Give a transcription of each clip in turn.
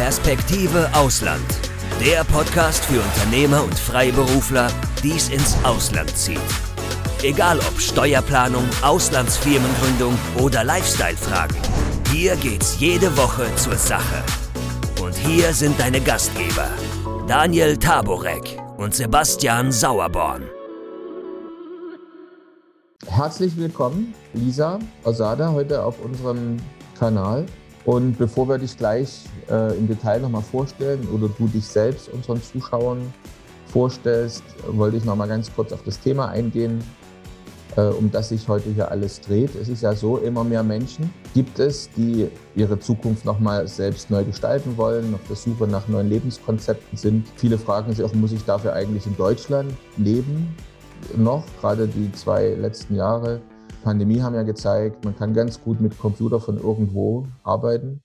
Perspektive Ausland. Der Podcast für Unternehmer und Freiberufler, die es ins Ausland zieht. Egal ob Steuerplanung, Auslandsfirmengründung oder Lifestyle-Fragen. Hier geht's jede Woche zur Sache. Und hier sind deine Gastgeber, Daniel Taborek und Sebastian Sauerborn. Herzlich willkommen, Lisa Osada, heute auf unserem Kanal. Und bevor wir dich gleich äh, im Detail nochmal vorstellen oder du dich selbst unseren Zuschauern vorstellst, wollte ich nochmal ganz kurz auf das Thema eingehen, äh, um das sich heute hier alles dreht. Es ist ja so, immer mehr Menschen gibt es, die ihre Zukunft nochmal selbst neu gestalten wollen, auf der Suche nach neuen Lebenskonzepten sind. Viele fragen sich auch, muss ich dafür eigentlich in Deutschland leben? Noch, gerade die zwei letzten Jahre Pandemie haben ja gezeigt, man kann ganz gut mit Computer von irgendwo arbeiten.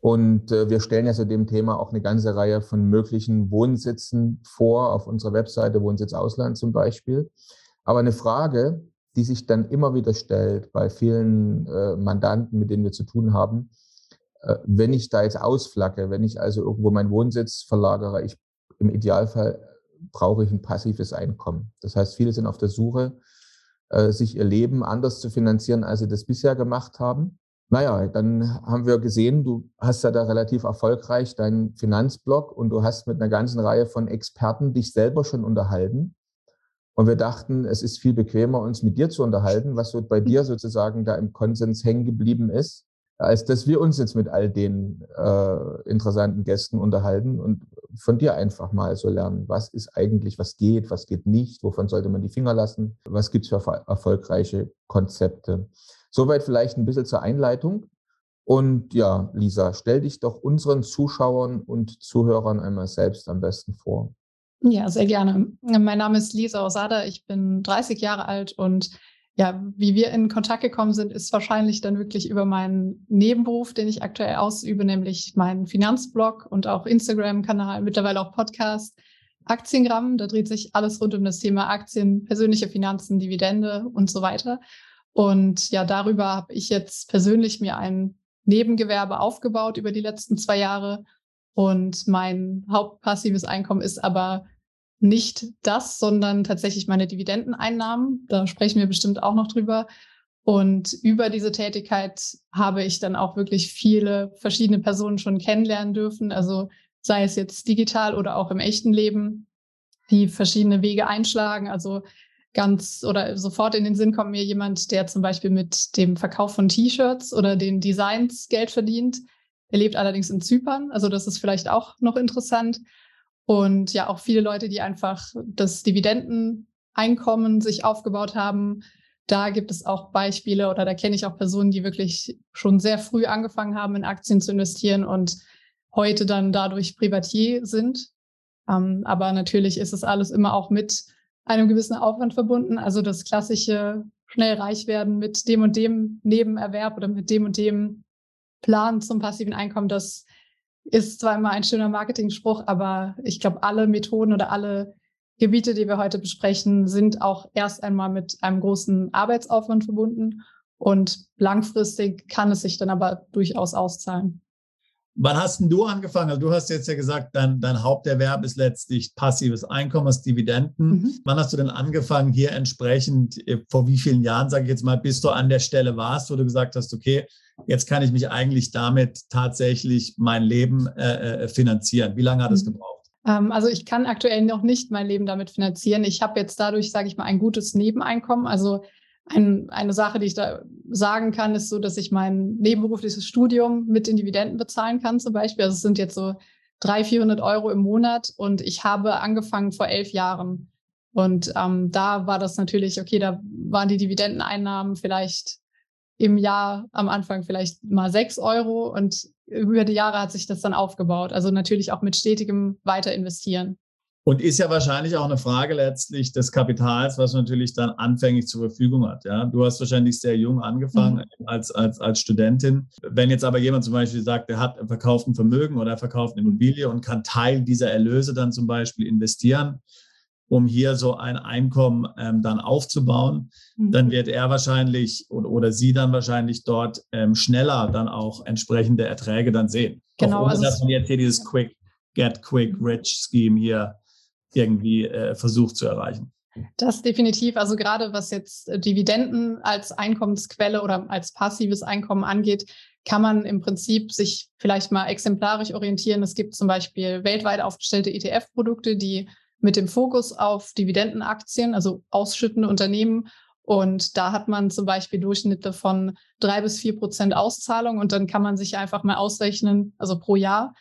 Und äh, wir stellen ja zu dem Thema auch eine ganze Reihe von möglichen Wohnsitzen vor, auf unserer Webseite Wohnsitz Ausland zum Beispiel. Aber eine Frage, die sich dann immer wieder stellt bei vielen äh, Mandanten, mit denen wir zu tun haben, äh, wenn ich da jetzt ausflagge, wenn ich also irgendwo meinen Wohnsitz verlagere, ich im Idealfall brauche ich ein passives Einkommen. Das heißt, viele sind auf der Suche sich ihr Leben anders zu finanzieren, als sie das bisher gemacht haben. Naja, dann haben wir gesehen, du hast ja da relativ erfolgreich deinen Finanzblog und du hast mit einer ganzen Reihe von Experten dich selber schon unterhalten. Und wir dachten, es ist viel bequemer, uns mit dir zu unterhalten, was so bei dir sozusagen da im Konsens hängen geblieben ist, als dass wir uns jetzt mit all den äh, interessanten Gästen unterhalten und von dir einfach mal so lernen, was ist eigentlich, was geht, was geht nicht, wovon sollte man die Finger lassen, was gibt es für erfolgreiche Konzepte. Soweit vielleicht ein bisschen zur Einleitung. Und ja, Lisa, stell dich doch unseren Zuschauern und Zuhörern einmal selbst am besten vor. Ja, sehr gerne. Mein Name ist Lisa Osada, ich bin 30 Jahre alt und ja, wie wir in Kontakt gekommen sind, ist wahrscheinlich dann wirklich über meinen Nebenberuf, den ich aktuell ausübe, nämlich meinen Finanzblog und auch Instagram-Kanal, mittlerweile auch Podcast, Aktiengramm. Da dreht sich alles rund um das Thema Aktien, persönliche Finanzen, Dividende und so weiter. Und ja, darüber habe ich jetzt persönlich mir ein Nebengewerbe aufgebaut über die letzten zwei Jahre. Und mein hauptpassives Einkommen ist aber nicht das, sondern tatsächlich meine Dividendeneinnahmen. Da sprechen wir bestimmt auch noch drüber. Und über diese Tätigkeit habe ich dann auch wirklich viele verschiedene Personen schon kennenlernen dürfen. Also sei es jetzt digital oder auch im echten Leben, die verschiedene Wege einschlagen. Also ganz oder sofort in den Sinn kommt mir jemand, der zum Beispiel mit dem Verkauf von T-Shirts oder den Designs Geld verdient. Er lebt allerdings in Zypern. Also das ist vielleicht auch noch interessant. Und ja, auch viele Leute, die einfach das Dividendeneinkommen sich aufgebaut haben. Da gibt es auch Beispiele oder da kenne ich auch Personen, die wirklich schon sehr früh angefangen haben, in Aktien zu investieren und heute dann dadurch Privatier sind. Ähm, aber natürlich ist es alles immer auch mit einem gewissen Aufwand verbunden. Also das klassische schnell reich werden mit dem und dem Nebenerwerb oder mit dem und dem Plan zum passiven Einkommen, das ist zwar immer ein schöner Marketing-Spruch, aber ich glaube, alle Methoden oder alle Gebiete, die wir heute besprechen, sind auch erst einmal mit einem großen Arbeitsaufwand verbunden und langfristig kann es sich dann aber durchaus auszahlen. Wann hast denn du angefangen? Also du hast jetzt ja gesagt, dein, dein Haupterwerb ist letztlich passives Einkommen aus Dividenden. Mhm. Wann hast du denn angefangen, hier entsprechend, äh, vor wie vielen Jahren, sage ich jetzt mal, bis du an der Stelle warst, wo du gesagt hast, okay, jetzt kann ich mich eigentlich damit tatsächlich mein Leben äh, äh finanzieren. Wie lange hat es mhm. gebraucht? Ähm, also ich kann aktuell noch nicht mein Leben damit finanzieren. Ich habe jetzt dadurch, sage ich mal, ein gutes Nebeneinkommen. Also ein, eine Sache, die ich da sagen kann, ist so, dass ich mein nebenberufliches Studium mit den Dividenden bezahlen kann zum Beispiel. Also es sind jetzt so 300, 400 Euro im Monat und ich habe angefangen vor elf Jahren. Und ähm, da war das natürlich, okay, da waren die Dividendeneinnahmen vielleicht im Jahr am Anfang vielleicht mal sechs Euro und über die Jahre hat sich das dann aufgebaut. Also natürlich auch mit stetigem Weiterinvestieren. Und ist ja wahrscheinlich auch eine Frage letztlich des Kapitals, was man natürlich dann anfänglich zur Verfügung hat. Ja? Du hast wahrscheinlich sehr jung angefangen mhm. als, als, als Studentin. Wenn jetzt aber jemand zum Beispiel sagt, er hat verkauft ein Vermögen oder er verkauft eine Immobilie und kann Teil dieser Erlöse dann zum Beispiel investieren, um hier so ein Einkommen ähm, dann aufzubauen, mhm. dann wird er wahrscheinlich oder, oder sie dann wahrscheinlich dort ähm, schneller dann auch entsprechende Erträge dann sehen. Genau. Auch ohne, also dass man jetzt hier dieses Quick, Get Quick Rich Scheme hier irgendwie äh, versucht zu erreichen. Das definitiv. Also gerade was jetzt äh, Dividenden als Einkommensquelle oder als passives Einkommen angeht, kann man im Prinzip sich vielleicht mal exemplarisch orientieren. Es gibt zum Beispiel weltweit aufgestellte ETF-Produkte, die mit dem Fokus auf Dividendenaktien, also ausschüttende Unternehmen. Und da hat man zum Beispiel Durchschnitte von drei bis vier Prozent Auszahlung. Und dann kann man sich einfach mal ausrechnen, also pro Jahr,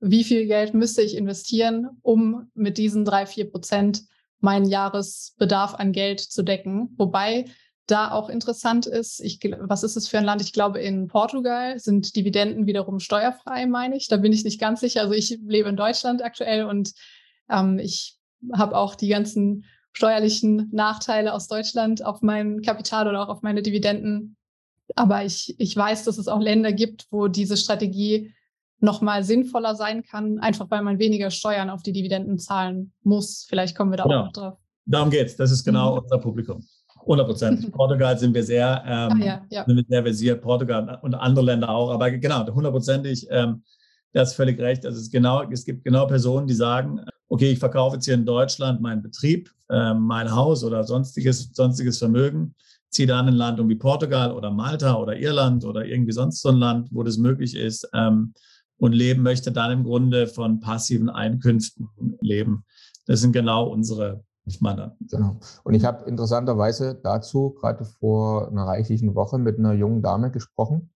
wie viel Geld müsste ich investieren, um mit diesen drei, vier Prozent meinen Jahresbedarf an Geld zu decken. Wobei da auch interessant ist, ich, was ist es für ein Land? Ich glaube, in Portugal sind Dividenden wiederum steuerfrei, meine ich. Da bin ich nicht ganz sicher. Also ich lebe in Deutschland aktuell und ähm, ich habe auch die ganzen steuerlichen Nachteile aus Deutschland auf mein Kapital oder auch auf meine Dividenden. Aber ich, ich weiß, dass es auch Länder gibt, wo diese Strategie nochmal sinnvoller sein kann, einfach weil man weniger Steuern auf die Dividenden zahlen muss. Vielleicht kommen wir da genau. auch noch drauf. Darum geht's. Das ist genau mhm. unser Publikum. 100 Prozent. Portugal sind wir sehr, ähm, ah, ja, ja. sind wir sehr versiert, Portugal und andere Länder auch. Aber genau, hundertprozentig, ähm, das ist völlig recht. Also es, genau, es gibt genau Personen, die sagen, okay, ich verkaufe jetzt hier in Deutschland meinen Betrieb, ähm, mein Haus oder sonstiges, sonstiges Vermögen, ziehe dann in ein Land um wie Portugal oder Malta oder Irland oder irgendwie sonst so ein Land, wo das möglich ist. Ähm, und leben möchte, dann im Grunde von passiven Einkünften leben. Das sind genau unsere Mandanten. Genau. Und ich habe interessanterweise dazu gerade vor einer reichlichen Woche mit einer jungen Dame gesprochen,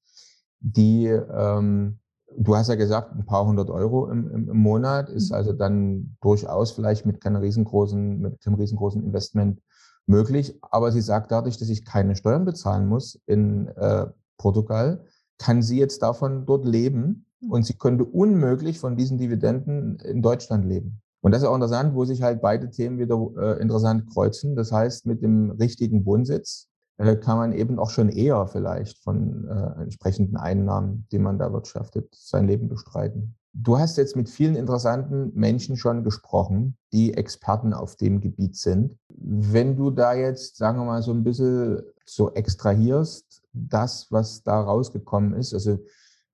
die, ähm, du hast ja gesagt, ein paar hundert Euro im, im, im Monat ist mhm. also dann durchaus vielleicht mit keinem riesengroßen, mit keinem riesengroßen Investment möglich. Aber sie sagt dadurch, dass ich keine Steuern bezahlen muss in äh, Portugal, kann sie jetzt davon dort leben und sie könnte unmöglich von diesen Dividenden in Deutschland leben. Und das ist auch interessant, wo sich halt beide Themen wieder äh, interessant kreuzen. Das heißt, mit dem richtigen Wohnsitz äh, kann man eben auch schon eher vielleicht von äh, entsprechenden Einnahmen, die man da wirtschaftet, sein Leben bestreiten. Du hast jetzt mit vielen interessanten Menschen schon gesprochen, die Experten auf dem Gebiet sind. Wenn du da jetzt, sagen wir mal, so ein bisschen so extrahierst, das, was da rausgekommen ist, also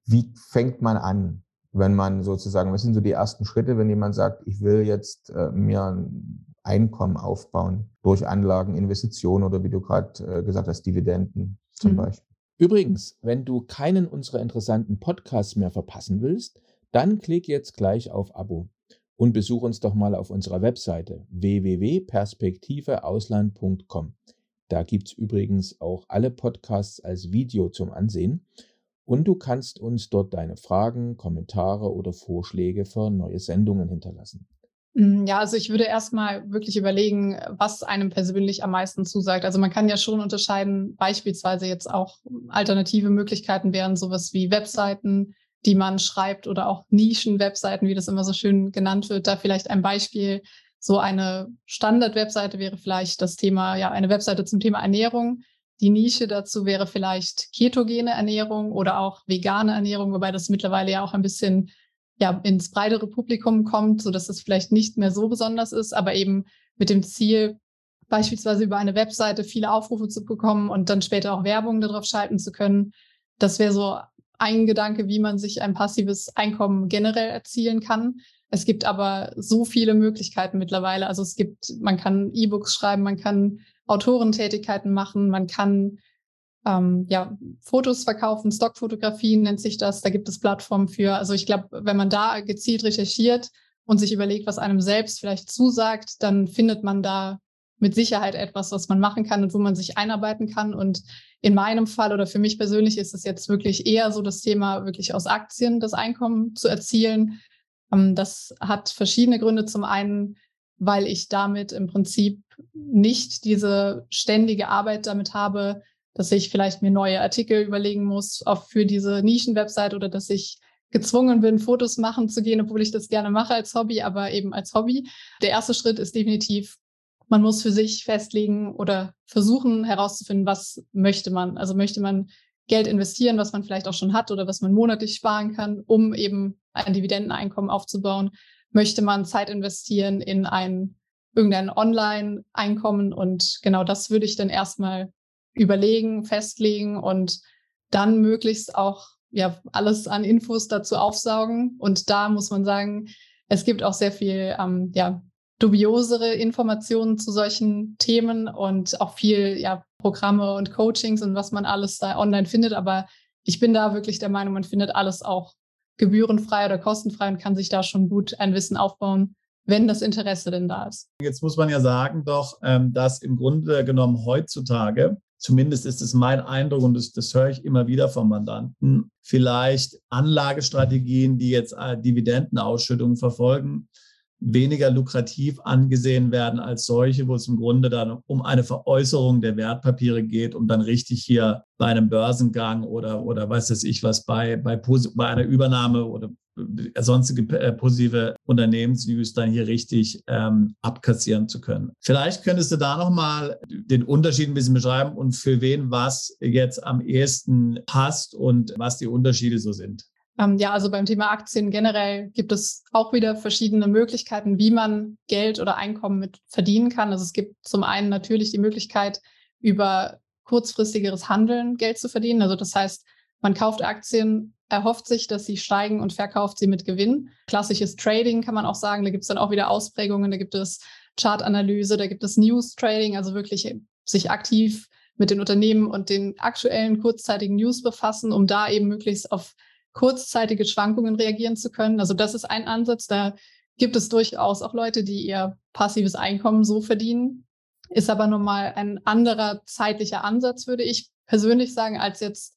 wie fängt man an, wenn man sozusagen, was sind so die ersten Schritte, wenn jemand sagt, ich will jetzt äh, mir ein Einkommen aufbauen durch Anlagen, Investitionen oder wie du gerade äh, gesagt hast, Dividenden zum mhm. Beispiel. Übrigens, wenn du keinen unserer interessanten Podcasts mehr verpassen willst, dann klick jetzt gleich auf Abo und besuch uns doch mal auf unserer Webseite www.perspektiveausland.com. Da gibt's übrigens auch alle Podcasts als Video zum Ansehen und du kannst uns dort deine Fragen, Kommentare oder Vorschläge für neue Sendungen hinterlassen. Mm, ja, also ich würde erstmal wirklich überlegen, was einem persönlich am meisten zusagt. Also man kann ja schon unterscheiden, beispielsweise jetzt auch alternative Möglichkeiten wären sowas wie Webseiten, die man schreibt oder auch Nischen-Webseiten, wie das immer so schön genannt wird. Da vielleicht ein Beispiel. So eine Standard-Webseite wäre vielleicht das Thema, ja, eine Webseite zum Thema Ernährung die Nische dazu wäre vielleicht ketogene Ernährung oder auch vegane Ernährung, wobei das mittlerweile ja auch ein bisschen ja, ins breitere Publikum kommt, so dass es vielleicht nicht mehr so besonders ist, aber eben mit dem Ziel, beispielsweise über eine Webseite viele Aufrufe zu bekommen und dann später auch Werbung darauf schalten zu können. Das wäre so ein Gedanke, wie man sich ein passives Einkommen generell erzielen kann. Es gibt aber so viele Möglichkeiten mittlerweile. Also es gibt, man kann E-Books schreiben, man kann Autorentätigkeiten machen, man kann ähm, ja, Fotos verkaufen, Stockfotografien nennt sich das. Da gibt es Plattformen für. Also ich glaube, wenn man da gezielt recherchiert und sich überlegt, was einem selbst vielleicht zusagt, dann findet man da mit Sicherheit etwas, was man machen kann und wo man sich einarbeiten kann. Und in meinem Fall oder für mich persönlich ist es jetzt wirklich eher so das Thema, wirklich aus Aktien das Einkommen zu erzielen. Ähm, das hat verschiedene Gründe. Zum einen weil ich damit im Prinzip nicht diese ständige Arbeit damit habe, dass ich vielleicht mir neue Artikel überlegen muss, auch für diese Nischenwebsite oder dass ich gezwungen bin, Fotos machen zu gehen, obwohl ich das gerne mache als Hobby, aber eben als Hobby. Der erste Schritt ist definitiv, man muss für sich festlegen oder versuchen herauszufinden, was möchte man. Also möchte man Geld investieren, was man vielleicht auch schon hat oder was man monatlich sparen kann, um eben ein Dividendeneinkommen aufzubauen möchte man Zeit investieren in ein irgendein Online-Einkommen und genau das würde ich dann erstmal überlegen, festlegen und dann möglichst auch ja alles an Infos dazu aufsaugen. Und da muss man sagen, es gibt auch sehr viel ähm, ja, dubiosere Informationen zu solchen Themen und auch viel ja, Programme und Coachings und was man alles da online findet. Aber ich bin da wirklich der Meinung, man findet alles auch gebührenfrei oder kostenfrei und kann sich da schon gut ein Wissen aufbauen, wenn das Interesse denn da ist. Jetzt muss man ja sagen doch, ähm, dass im Grunde genommen heutzutage, zumindest ist es mein Eindruck und das, das höre ich immer wieder vom Mandanten, vielleicht Anlagestrategien, die jetzt äh, Dividendenausschüttungen verfolgen, weniger lukrativ angesehen werden als solche, wo es im Grunde dann um eine Veräußerung der Wertpapiere geht, um dann richtig hier bei einem Börsengang oder, oder weiß ich was, bei, bei, bei einer Übernahme oder sonstige äh, positive Unternehmensnews dann hier richtig ähm, abkassieren zu können. Vielleicht könntest du da nochmal den Unterschied ein bisschen beschreiben und für wen was jetzt am ehesten passt und was die Unterschiede so sind. Ähm, ja, also beim Thema Aktien generell gibt es auch wieder verschiedene Möglichkeiten, wie man Geld oder Einkommen mit verdienen kann. Also es gibt zum einen natürlich die Möglichkeit, über kurzfristigeres Handeln Geld zu verdienen. Also das heißt, man kauft Aktien, erhofft sich, dass sie steigen und verkauft sie mit Gewinn. Klassisches Trading kann man auch sagen. Da gibt es dann auch wieder Ausprägungen. Da gibt es Chartanalyse, da gibt es News Trading, also wirklich sich aktiv mit den Unternehmen und den aktuellen kurzzeitigen News befassen, um da eben möglichst auf kurzzeitige Schwankungen reagieren zu können. Also das ist ein Ansatz. Da gibt es durchaus auch Leute, die ihr passives Einkommen so verdienen. Ist aber nochmal ein anderer zeitlicher Ansatz, würde ich persönlich sagen, als jetzt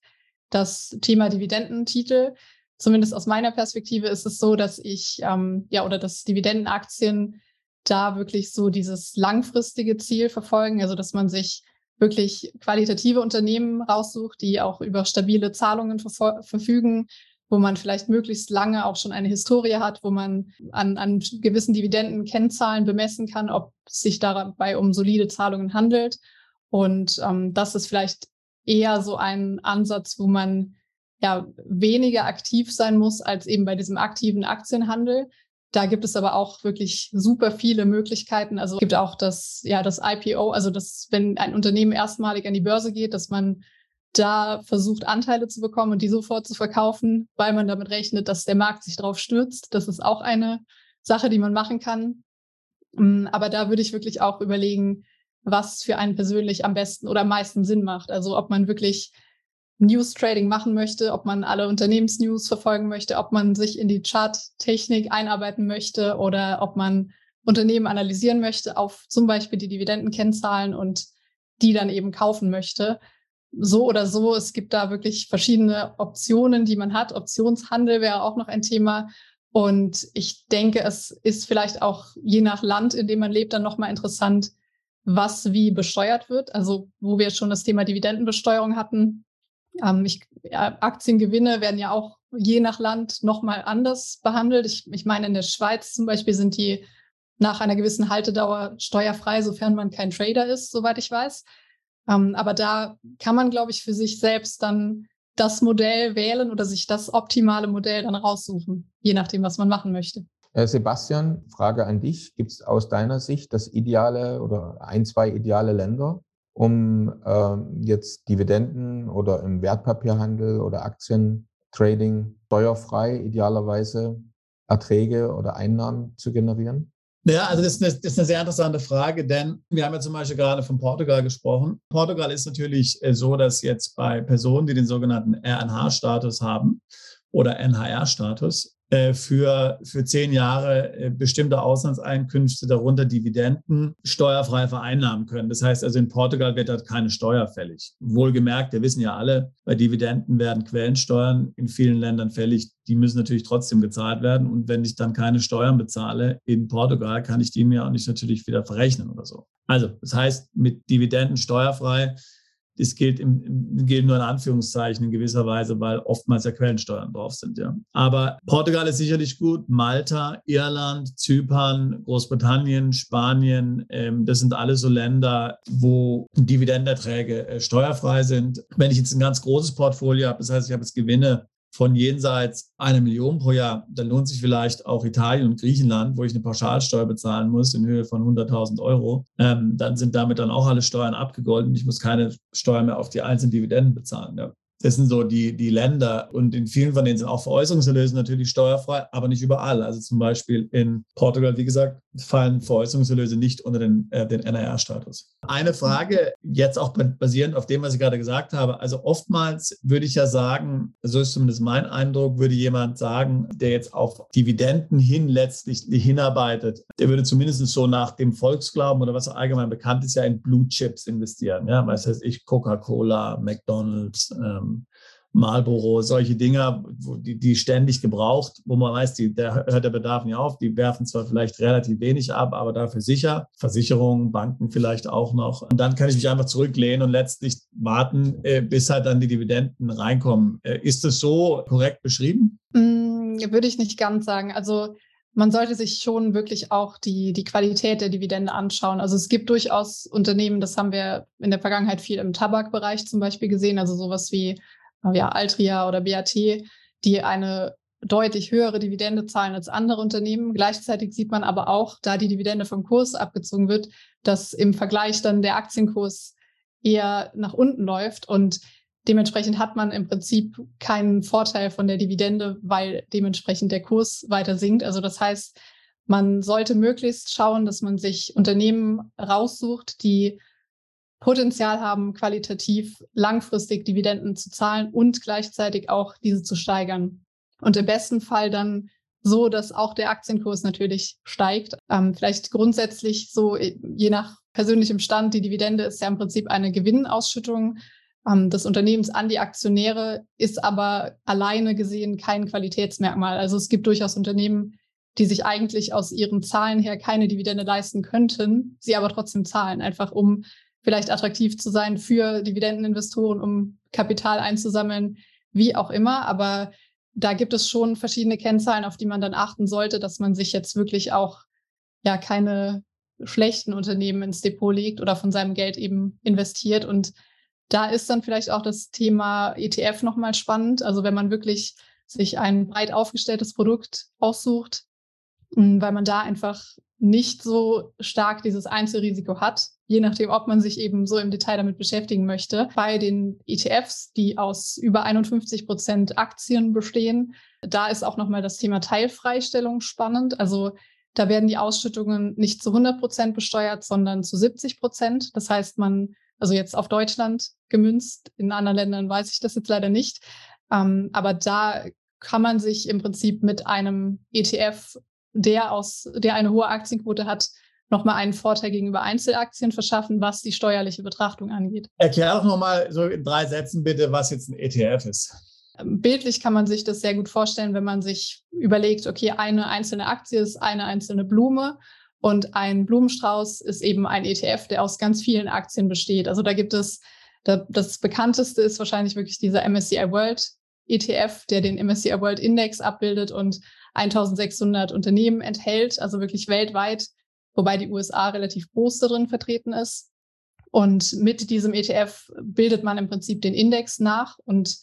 das Thema Dividendentitel. Zumindest aus meiner Perspektive ist es so, dass ich, ähm, ja, oder dass Dividendenaktien da wirklich so dieses langfristige Ziel verfolgen, also dass man sich wirklich qualitative Unternehmen raussucht, die auch über stabile Zahlungen verfügen, wo man vielleicht möglichst lange auch schon eine Historie hat, wo man an, an gewissen Dividendenkennzahlen bemessen kann, ob es sich dabei um solide Zahlungen handelt. Und ähm, das ist vielleicht eher so ein Ansatz, wo man ja weniger aktiv sein muss als eben bei diesem aktiven Aktienhandel. Da gibt es aber auch wirklich super viele Möglichkeiten. Also es gibt auch das, ja, das IPO, also das, wenn ein Unternehmen erstmalig an die Börse geht, dass man da versucht, Anteile zu bekommen und die sofort zu verkaufen, weil man damit rechnet, dass der Markt sich drauf stürzt. Das ist auch eine Sache, die man machen kann. Mm, aber da würde ich wirklich auch überlegen, was für einen persönlich am besten oder am meisten Sinn macht. Also ob man wirklich News Trading machen möchte, ob man alle Unternehmensnews verfolgen möchte, ob man sich in die Charttechnik einarbeiten möchte oder ob man Unternehmen analysieren möchte auf zum Beispiel die Dividendenkennzahlen und die dann eben kaufen möchte. So oder so, es gibt da wirklich verschiedene Optionen, die man hat. Optionshandel wäre auch noch ein Thema. Und ich denke, es ist vielleicht auch je nach Land, in dem man lebt, dann nochmal interessant, was wie besteuert wird. Also wo wir schon das Thema Dividendenbesteuerung hatten. Ähm, ich, ja, Aktiengewinne werden ja auch je nach Land nochmal anders behandelt. Ich, ich meine, in der Schweiz zum Beispiel sind die nach einer gewissen Haltedauer steuerfrei, sofern man kein Trader ist, soweit ich weiß. Ähm, aber da kann man, glaube ich, für sich selbst dann das Modell wählen oder sich das optimale Modell dann raussuchen, je nachdem, was man machen möchte. Äh, Sebastian, Frage an dich. Gibt es aus deiner Sicht das ideale oder ein, zwei ideale Länder, um ähm, jetzt Dividenden oder im Wertpapierhandel oder Aktientrading steuerfrei idealerweise Erträge oder Einnahmen zu generieren? Ja, also das ist, eine, das ist, eine, sehr interessante Frage, denn wir haben ja zum Beispiel gerade von Portugal gesprochen. Portugal ist natürlich äh, so, dass jetzt bei Personen, die den sogenannten RNH-Status haben oder NHR-Status, für, für zehn Jahre äh, bestimmte Auslandseinkünfte, darunter Dividenden, steuerfrei vereinnahmen können. Das heißt also, in Portugal wird da keine Steuer fällig. Wohlgemerkt, wir wissen ja alle, bei Dividenden werden Quellensteuern in vielen Ländern fällig. Die müssen natürlich trotzdem gezahlt werden. Und wenn ich dann keine Steuern bezahle in Portugal, kann ich die mir auch nicht natürlich wieder verrechnen oder so. Also, das heißt, mit Dividenden steuerfrei das gilt, im, gilt nur in Anführungszeichen in gewisser Weise, weil oftmals ja Quellensteuern drauf sind. Ja. Aber Portugal ist sicherlich gut, Malta, Irland, Zypern, Großbritannien, Spanien, ähm, das sind alles so Länder, wo Dividenderträge äh, steuerfrei sind. Wenn ich jetzt ein ganz großes Portfolio habe, das heißt, ich habe jetzt Gewinne von jenseits einer Million pro Jahr, dann lohnt sich vielleicht auch Italien und Griechenland, wo ich eine Pauschalsteuer bezahlen muss in Höhe von 100.000 Euro. Ähm, dann sind damit dann auch alle Steuern abgegolten. Ich muss keine Steuer mehr auf die einzelnen Dividenden bezahlen. Ja. Das sind so die, die Länder und in vielen von denen sind auch Veräußerungserlöse natürlich steuerfrei, aber nicht überall. Also zum Beispiel in Portugal, wie gesagt, fallen Veräußerungserlöse nicht unter den, äh, den NRR-Status. Eine Frage, jetzt auch basierend auf dem, was ich gerade gesagt habe. Also oftmals würde ich ja sagen, so ist zumindest mein Eindruck, würde jemand sagen, der jetzt auf Dividenden hin letztlich hinarbeitet, der würde zumindest so nach dem Volksglauben oder was allgemein bekannt ist, ja in Blue Chips investieren. Ja, was heißt ich, Coca-Cola, McDonalds, ähm, Marlboro, solche Dinger, die, die ständig gebraucht, wo man weiß, die, der hört der Bedarf nicht auf. Die werfen zwar vielleicht relativ wenig ab, aber dafür sicher. Versicherungen, Banken vielleicht auch noch. Und dann kann ich mich einfach zurücklehnen und letztlich warten, äh, bis halt dann die Dividenden reinkommen. Äh, ist das so korrekt beschrieben? Mm, würde ich nicht ganz sagen. Also man sollte sich schon wirklich auch die, die Qualität der Dividende anschauen. Also es gibt durchaus Unternehmen, das haben wir in der Vergangenheit viel im Tabakbereich zum Beispiel gesehen, also sowas wie ja, Altria oder BAT, die eine deutlich höhere Dividende zahlen als andere Unternehmen. Gleichzeitig sieht man aber auch, da die Dividende vom Kurs abgezogen wird, dass im Vergleich dann der Aktienkurs eher nach unten läuft und dementsprechend hat man im Prinzip keinen Vorteil von der Dividende, weil dementsprechend der Kurs weiter sinkt. Also das heißt, man sollte möglichst schauen, dass man sich Unternehmen raussucht, die Potenzial haben, qualitativ langfristig Dividenden zu zahlen und gleichzeitig auch diese zu steigern. Und im besten Fall dann so, dass auch der Aktienkurs natürlich steigt. Ähm, vielleicht grundsätzlich so, äh, je nach persönlichem Stand, die Dividende ist ja im Prinzip eine Gewinnausschüttung ähm, des Unternehmens an die Aktionäre, ist aber alleine gesehen kein Qualitätsmerkmal. Also es gibt durchaus Unternehmen, die sich eigentlich aus ihren Zahlen her keine Dividende leisten könnten, sie aber trotzdem zahlen, einfach um vielleicht attraktiv zu sein für Dividendeninvestoren, um Kapital einzusammeln, wie auch immer. Aber da gibt es schon verschiedene Kennzahlen, auf die man dann achten sollte, dass man sich jetzt wirklich auch ja keine schlechten Unternehmen ins Depot legt oder von seinem Geld eben investiert. Und da ist dann vielleicht auch das Thema ETF nochmal spannend. Also wenn man wirklich sich ein breit aufgestelltes Produkt aussucht, weil man da einfach nicht so stark dieses Einzelrisiko hat, je nachdem, ob man sich eben so im Detail damit beschäftigen möchte. Bei den ETFs, die aus über 51 Prozent Aktien bestehen, da ist auch nochmal das Thema Teilfreistellung spannend. Also da werden die Ausschüttungen nicht zu 100 Prozent besteuert, sondern zu 70 Prozent. Das heißt, man, also jetzt auf Deutschland gemünzt, in anderen Ländern weiß ich das jetzt leider nicht. Ähm, aber da kann man sich im Prinzip mit einem ETF der aus, der eine hohe Aktienquote hat, nochmal einen Vorteil gegenüber Einzelaktien verschaffen, was die steuerliche Betrachtung angeht. Erklär doch nochmal so in drei Sätzen bitte, was jetzt ein ETF ist. Ähm, bildlich kann man sich das sehr gut vorstellen, wenn man sich überlegt, okay, eine einzelne Aktie ist eine einzelne Blume und ein Blumenstrauß ist eben ein ETF, der aus ganz vielen Aktien besteht. Also da gibt es, das bekannteste ist wahrscheinlich wirklich dieser MSCI World ETF, der den MSCI World Index abbildet und 1600 Unternehmen enthält, also wirklich weltweit, wobei die USA relativ groß darin vertreten ist. Und mit diesem ETF bildet man im Prinzip den Index nach. Und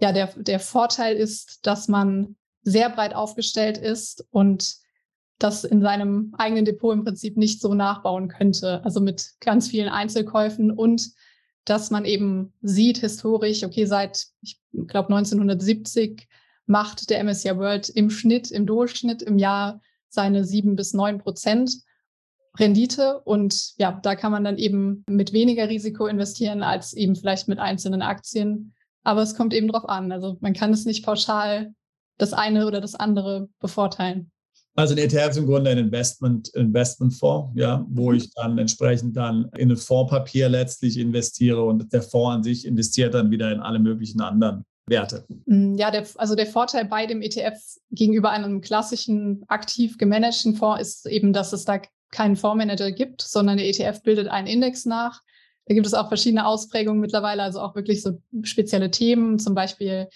ja, der, der Vorteil ist, dass man sehr breit aufgestellt ist und das in seinem eigenen Depot im Prinzip nicht so nachbauen könnte. Also mit ganz vielen Einzelkäufen und dass man eben sieht historisch, okay, seit, ich glaube, 1970 macht der MSCI World im Schnitt, im Durchschnitt im Jahr seine sieben bis neun Prozent Rendite. Und ja, da kann man dann eben mit weniger Risiko investieren als eben vielleicht mit einzelnen Aktien. Aber es kommt eben drauf an. Also man kann es nicht pauschal das eine oder das andere bevorteilen. Also ein ETF ist im Grunde ein Investment, Investmentfonds, ja, wo mhm. ich dann entsprechend dann in ein Fondspapier letztlich investiere und der Fonds an sich investiert dann wieder in alle möglichen anderen Werte? Mm, ja, der, also der Vorteil bei dem ETF gegenüber einem klassischen aktiv gemanagten Fonds ist eben, dass es da keinen Fondsmanager gibt, sondern der ETF bildet einen Index nach. Da gibt es auch verschiedene Ausprägungen mittlerweile, also auch wirklich so spezielle Themen, zum Beispiel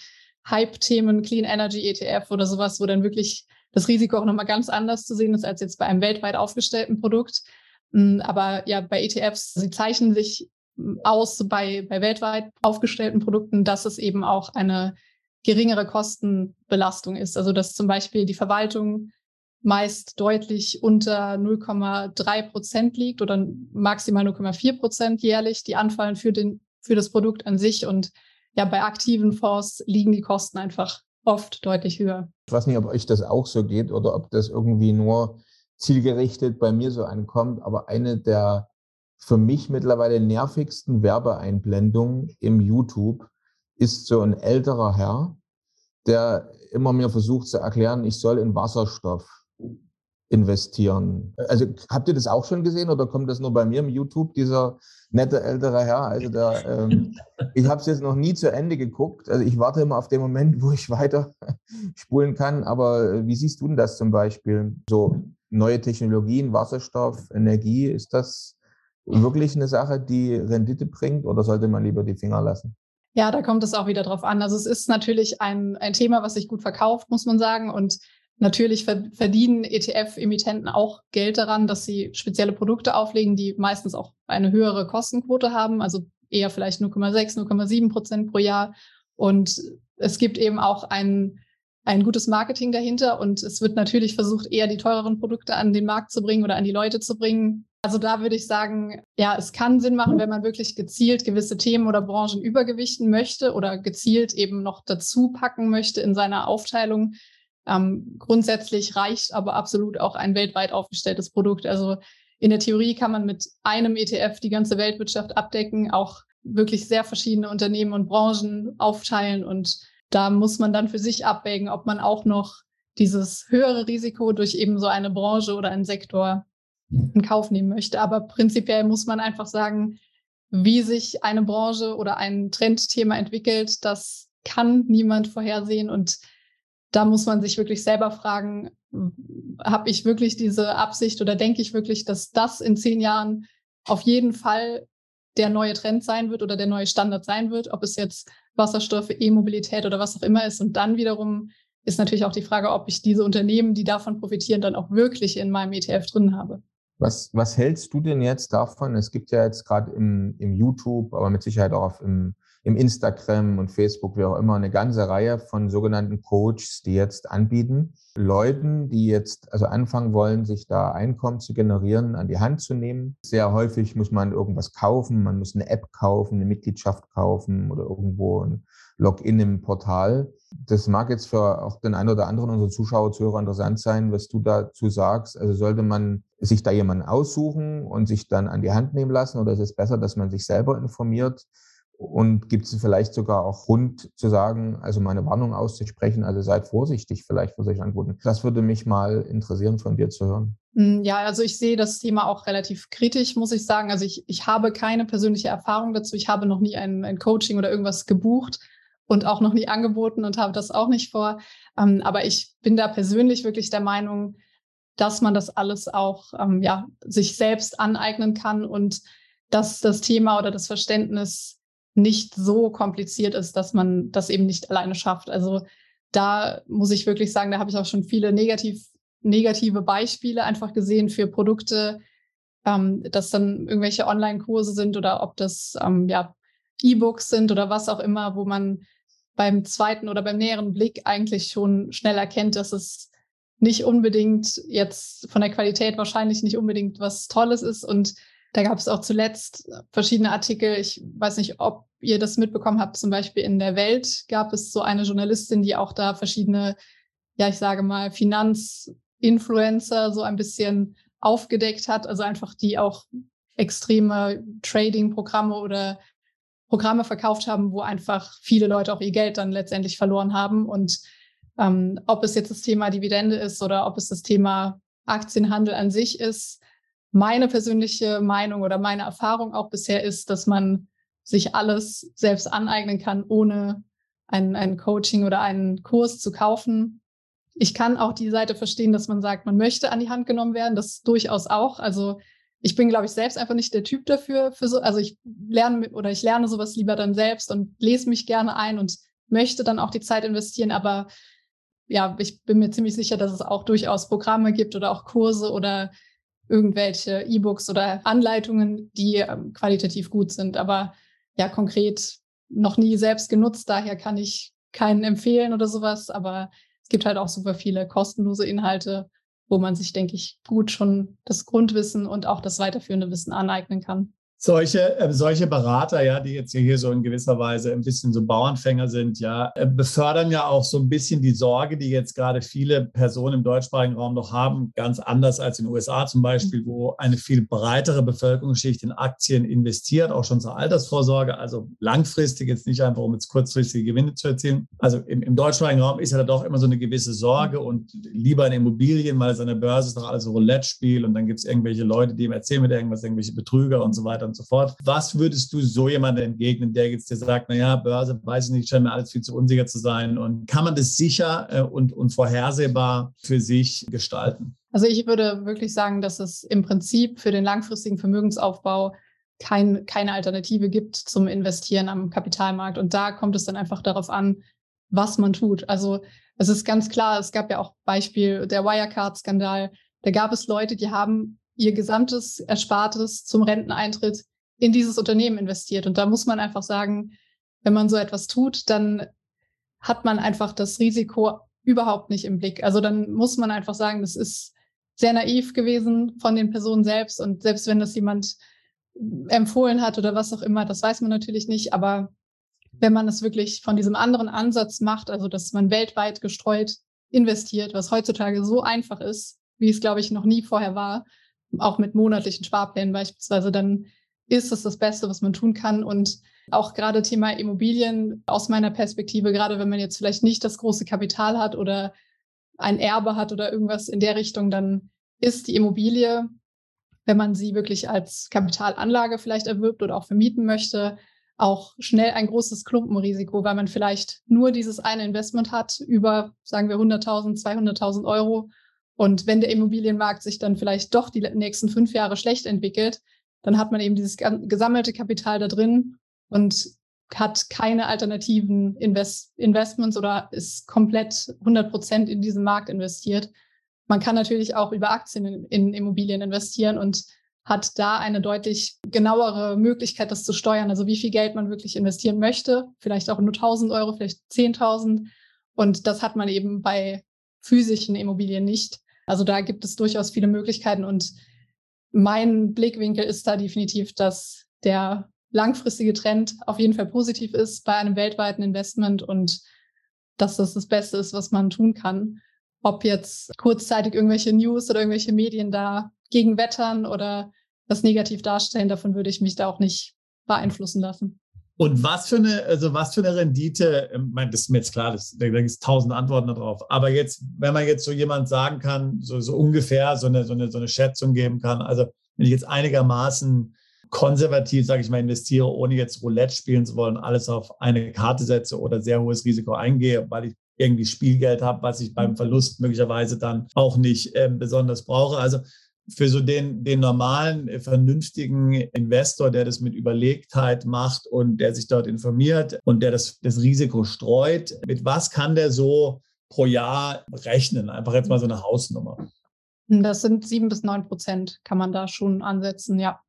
Hype-Themen, Clean Energy ETF oder sowas, wo dann wirklich das Risiko auch nochmal ganz anders zu sehen ist als jetzt bei einem weltweit aufgestellten Produkt. Mm, aber ja, bei ETFs, sie zeichnen sich aus bei, bei weltweit aufgestellten Produkten, dass es eben auch eine geringere Kostenbelastung ist. Also dass zum Beispiel die Verwaltung meist deutlich unter 0,3 Prozent liegt oder maximal 0,4 Prozent jährlich, die anfallen für, den, für das Produkt an sich. Und ja, bei aktiven Fonds liegen die Kosten einfach oft deutlich höher. Ich weiß nicht, ob euch das auch so geht oder ob das irgendwie nur zielgerichtet bei mir so ankommt, aber eine der für mich mittlerweile nervigsten Werbeeinblendungen im YouTube ist so ein älterer Herr, der immer mir versucht zu erklären, ich soll in Wasserstoff investieren. Also habt ihr das auch schon gesehen oder kommt das nur bei mir im YouTube, dieser nette ältere Herr? Also der, ähm, ich habe es jetzt noch nie zu Ende geguckt. Also ich warte immer auf den Moment, wo ich weiter spulen kann. Aber äh, wie siehst du denn das zum Beispiel? So neue Technologien, Wasserstoff, Energie, ist das wirklich eine Sache, die Rendite bringt oder sollte man lieber die Finger lassen? Ja, da kommt es auch wieder drauf an. Also es ist natürlich ein, ein Thema, was sich gut verkauft, muss man sagen. Und Natürlich verdienen ETF-Emittenten auch Geld daran, dass sie spezielle Produkte auflegen, die meistens auch eine höhere Kostenquote haben, also eher vielleicht 0,6, 0,7 Prozent pro Jahr. Und es gibt eben auch ein, ein gutes Marketing dahinter und es wird natürlich versucht, eher die teureren Produkte an den Markt zu bringen oder an die Leute zu bringen. Also da würde ich sagen, ja, es kann Sinn machen, wenn man wirklich gezielt gewisse Themen oder Branchen übergewichten möchte oder gezielt eben noch dazu packen möchte in seiner Aufteilung, ähm, grundsätzlich reicht aber absolut auch ein weltweit aufgestelltes Produkt. Also in der Theorie kann man mit einem ETF die ganze Weltwirtschaft abdecken, auch wirklich sehr verschiedene Unternehmen und Branchen aufteilen. Und da muss man dann für sich abwägen, ob man auch noch dieses höhere Risiko durch eben so eine Branche oder einen Sektor in Kauf nehmen möchte. Aber prinzipiell muss man einfach sagen, wie sich eine Branche oder ein Trendthema entwickelt, das kann niemand vorhersehen. Und da muss man sich wirklich selber fragen, habe ich wirklich diese Absicht oder denke ich wirklich, dass das in zehn Jahren auf jeden Fall der neue Trend sein wird oder der neue Standard sein wird, ob es jetzt Wasserstoffe, E-Mobilität oder was auch immer ist. Und dann wiederum ist natürlich auch die Frage, ob ich diese Unternehmen, die davon profitieren, dann auch wirklich in meinem ETF drin habe. Was, was hältst du denn jetzt davon? Es gibt ja jetzt gerade im, im YouTube, aber mit Sicherheit auch auf, im, im Instagram und Facebook, wie auch immer, eine ganze Reihe von sogenannten Coaches, die jetzt anbieten, Leuten, die jetzt also anfangen wollen, sich da Einkommen zu generieren, an die Hand zu nehmen. Sehr häufig muss man irgendwas kaufen, man muss eine App kaufen, eine Mitgliedschaft kaufen oder irgendwo ein Login im Portal. Das mag jetzt für auch den einen oder anderen unserer Zuschauer, Zuhörer interessant sein, was du dazu sagst. Also sollte man sich da jemanden aussuchen und sich dann an die Hand nehmen lassen oder ist es besser, dass man sich selber informiert? Und gibt es vielleicht sogar auch Grund zu sagen, also meine Warnung auszusprechen, also seid vorsichtig vielleicht für solche Angebote. Das würde mich mal interessieren, von dir zu hören. Hm, ja, also ich sehe das Thema auch relativ kritisch, muss ich sagen. Also ich, ich habe keine persönliche Erfahrung dazu. Ich habe noch nie ein, ein Coaching oder irgendwas gebucht und auch noch nie angeboten und habe das auch nicht vor. Ähm, aber ich bin da persönlich wirklich der Meinung, dass man das alles auch ähm, ja, sich selbst aneignen kann und dass das Thema oder das Verständnis nicht so kompliziert ist, dass man das eben nicht alleine schafft. Also da muss ich wirklich sagen, da habe ich auch schon viele negativ, negative Beispiele einfach gesehen für Produkte, ähm, dass dann irgendwelche Online-Kurse sind oder ob das ähm, ja E-Books sind oder was auch immer, wo man beim zweiten oder beim näheren Blick eigentlich schon schnell erkennt, dass es nicht unbedingt jetzt von der Qualität wahrscheinlich nicht unbedingt was Tolles ist und da gab es auch zuletzt verschiedene Artikel. Ich weiß nicht, ob ihr das mitbekommen habt. Zum Beispiel in der Welt gab es so eine Journalistin, die auch da verschiedene, ja, ich sage mal, Finanzinfluencer so ein bisschen aufgedeckt hat. Also einfach die auch extreme Trading-Programme oder Programme verkauft haben, wo einfach viele Leute auch ihr Geld dann letztendlich verloren haben. Und ähm, ob es jetzt das Thema Dividende ist oder ob es das Thema Aktienhandel an sich ist, meine persönliche Meinung oder meine Erfahrung auch bisher ist, dass man sich alles selbst aneignen kann, ohne ein, ein Coaching oder einen Kurs zu kaufen. Ich kann auch die Seite verstehen, dass man sagt, man möchte an die Hand genommen werden. Das durchaus auch. Also ich bin, glaube ich, selbst einfach nicht der Typ dafür. Für so, also ich lerne oder ich lerne sowas lieber dann selbst und lese mich gerne ein und möchte dann auch die Zeit investieren. Aber ja, ich bin mir ziemlich sicher, dass es auch durchaus Programme gibt oder auch Kurse oder irgendwelche E-Books oder Anleitungen, die ähm, qualitativ gut sind, aber ja konkret noch nie selbst genutzt. Daher kann ich keinen empfehlen oder sowas, aber es gibt halt auch super viele kostenlose Inhalte, wo man sich, denke ich, gut schon das Grundwissen und auch das weiterführende Wissen aneignen kann. Solche, äh, solche Berater, ja, die jetzt hier so in gewisser Weise ein bisschen so Bauernfänger sind, ja, äh, befördern ja auch so ein bisschen die Sorge, die jetzt gerade viele Personen im deutschsprachigen Raum noch haben, ganz anders als in den USA zum Beispiel, wo eine viel breitere Bevölkerungsschicht in Aktien investiert, auch schon zur Altersvorsorge, also langfristig, jetzt nicht einfach, um jetzt kurzfristige Gewinne zu erzielen. Also im, im deutschsprachigen Raum ist ja da doch immer so eine gewisse Sorge und lieber in Immobilien, weil es an der Börse ist doch alles Roulette-Spiel und dann gibt es irgendwelche Leute, die ihm erzählen mit irgendwas, irgendwelche Betrüger und so weiter und so fort. Was würdest du so jemandem entgegnen, der jetzt dir sagt, naja, Börse, weiß ich nicht, scheint mir alles viel zu unsicher zu sein und kann man das sicher äh, und, und vorhersehbar für sich gestalten? Also ich würde wirklich sagen, dass es im Prinzip für den langfristigen Vermögensaufbau kein, keine Alternative gibt zum Investieren am Kapitalmarkt. Und da kommt es dann einfach darauf an, was man tut. Also es ist ganz klar, es gab ja auch Beispiel der Wirecard-Skandal. Da gab es Leute, die haben ihr gesamtes Erspartes zum Renteneintritt in dieses Unternehmen investiert. Und da muss man einfach sagen, wenn man so etwas tut, dann hat man einfach das Risiko überhaupt nicht im Blick. Also dann muss man einfach sagen, das ist sehr naiv gewesen von den Personen selbst. Und selbst wenn das jemand empfohlen hat oder was auch immer, das weiß man natürlich nicht. Aber wenn man es wirklich von diesem anderen Ansatz macht, also dass man weltweit gestreut investiert, was heutzutage so einfach ist, wie es, glaube ich, noch nie vorher war, auch mit monatlichen Sparplänen beispielsweise, dann ist es das Beste, was man tun kann. Und auch gerade Thema Immobilien aus meiner Perspektive, gerade wenn man jetzt vielleicht nicht das große Kapital hat oder ein Erbe hat oder irgendwas in der Richtung, dann ist die Immobilie, wenn man sie wirklich als Kapitalanlage vielleicht erwirbt oder auch vermieten möchte, auch schnell ein großes Klumpenrisiko, weil man vielleicht nur dieses eine Investment hat über, sagen wir, 100.000, 200.000 Euro. Und wenn der Immobilienmarkt sich dann vielleicht doch die nächsten fünf Jahre schlecht entwickelt, dann hat man eben dieses gesammelte Kapital da drin und hat keine alternativen Invest Investments oder ist komplett 100 Prozent in diesen Markt investiert. Man kann natürlich auch über Aktien in, in, Immobilien investieren und hat da eine deutlich genauere Möglichkeit, das zu steuern. Also wie viel Geld man wirklich investieren möchte. Vielleicht auch nur 1000 Euro, vielleicht 10.000. Und das hat man eben bei physischen Immobilien nicht. Also da gibt es durchaus viele Möglichkeiten und mein Blickwinkel ist da definitiv, dass der langfristige Trend auf jeden Fall positiv ist bei einem weltweiten Investment und dass das das Beste ist, was man tun kann. Ob jetzt kurzzeitig irgendwelche News oder irgendwelche Medien da gegen wettern oder das negativ darstellen, davon würde ich mich da auch nicht beeinflussen lassen. Und was für eine, also was für eine Rendite, ähm, das ist mir jetzt klar, das, da gibt es tausend Antworten darauf. Aber jetzt, wenn man jetzt so jemand sagen kann, so, so ungefähr so eine, so, eine, so eine Schätzung geben kann, also wenn ich jetzt einigermaßen konservativ, sage ich mal, investiere, ohne jetzt Roulette spielen zu wollen, alles auf eine Karte setze oder sehr hohes Risiko eingehe, weil ich irgendwie Spielgeld habe, was ich beim Verlust möglicherweise dann auch nicht äh, besonders brauche. Also für so den, den normalen, äh, vernünftigen Investor, der das mit Überlegtheit macht und der sich dort informiert und der das, das Risiko streut, mit was kann der so pro Jahr rechnen? Einfach jetzt mal so eine Hausnummer. Das sind sieben bis neun Prozent, kann man da schon ansetzen, ja.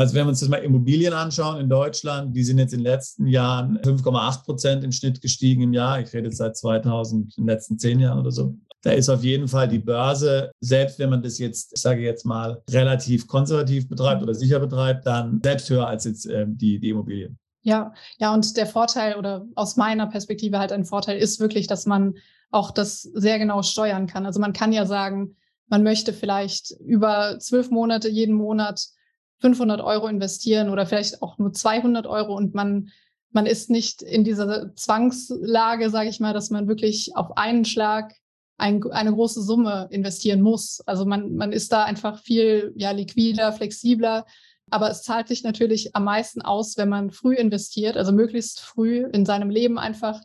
Also wenn wir uns das mal Immobilien anschauen in Deutschland, die sind jetzt in den letzten Jahren 5,8 Prozent im Schnitt gestiegen im Jahr. Ich rede jetzt seit 2000, in den letzten zehn Jahren oder so. Da ist auf jeden Fall die Börse, selbst wenn man das jetzt, ich sage jetzt mal, relativ konservativ betreibt oder sicher betreibt, dann selbst höher als jetzt äh, die, die Immobilien. Ja, ja, und der Vorteil oder aus meiner Perspektive halt ein Vorteil ist wirklich, dass man auch das sehr genau steuern kann. Also man kann ja sagen, man möchte vielleicht über zwölf Monate jeden Monat 500 Euro investieren oder vielleicht auch nur 200 Euro und man man ist nicht in dieser Zwangslage, sage ich mal, dass man wirklich auf einen Schlag ein, eine große Summe investieren muss. Also man, man ist da einfach viel ja, liquider, flexibler. Aber es zahlt sich natürlich am meisten aus, wenn man früh investiert, also möglichst früh in seinem Leben einfach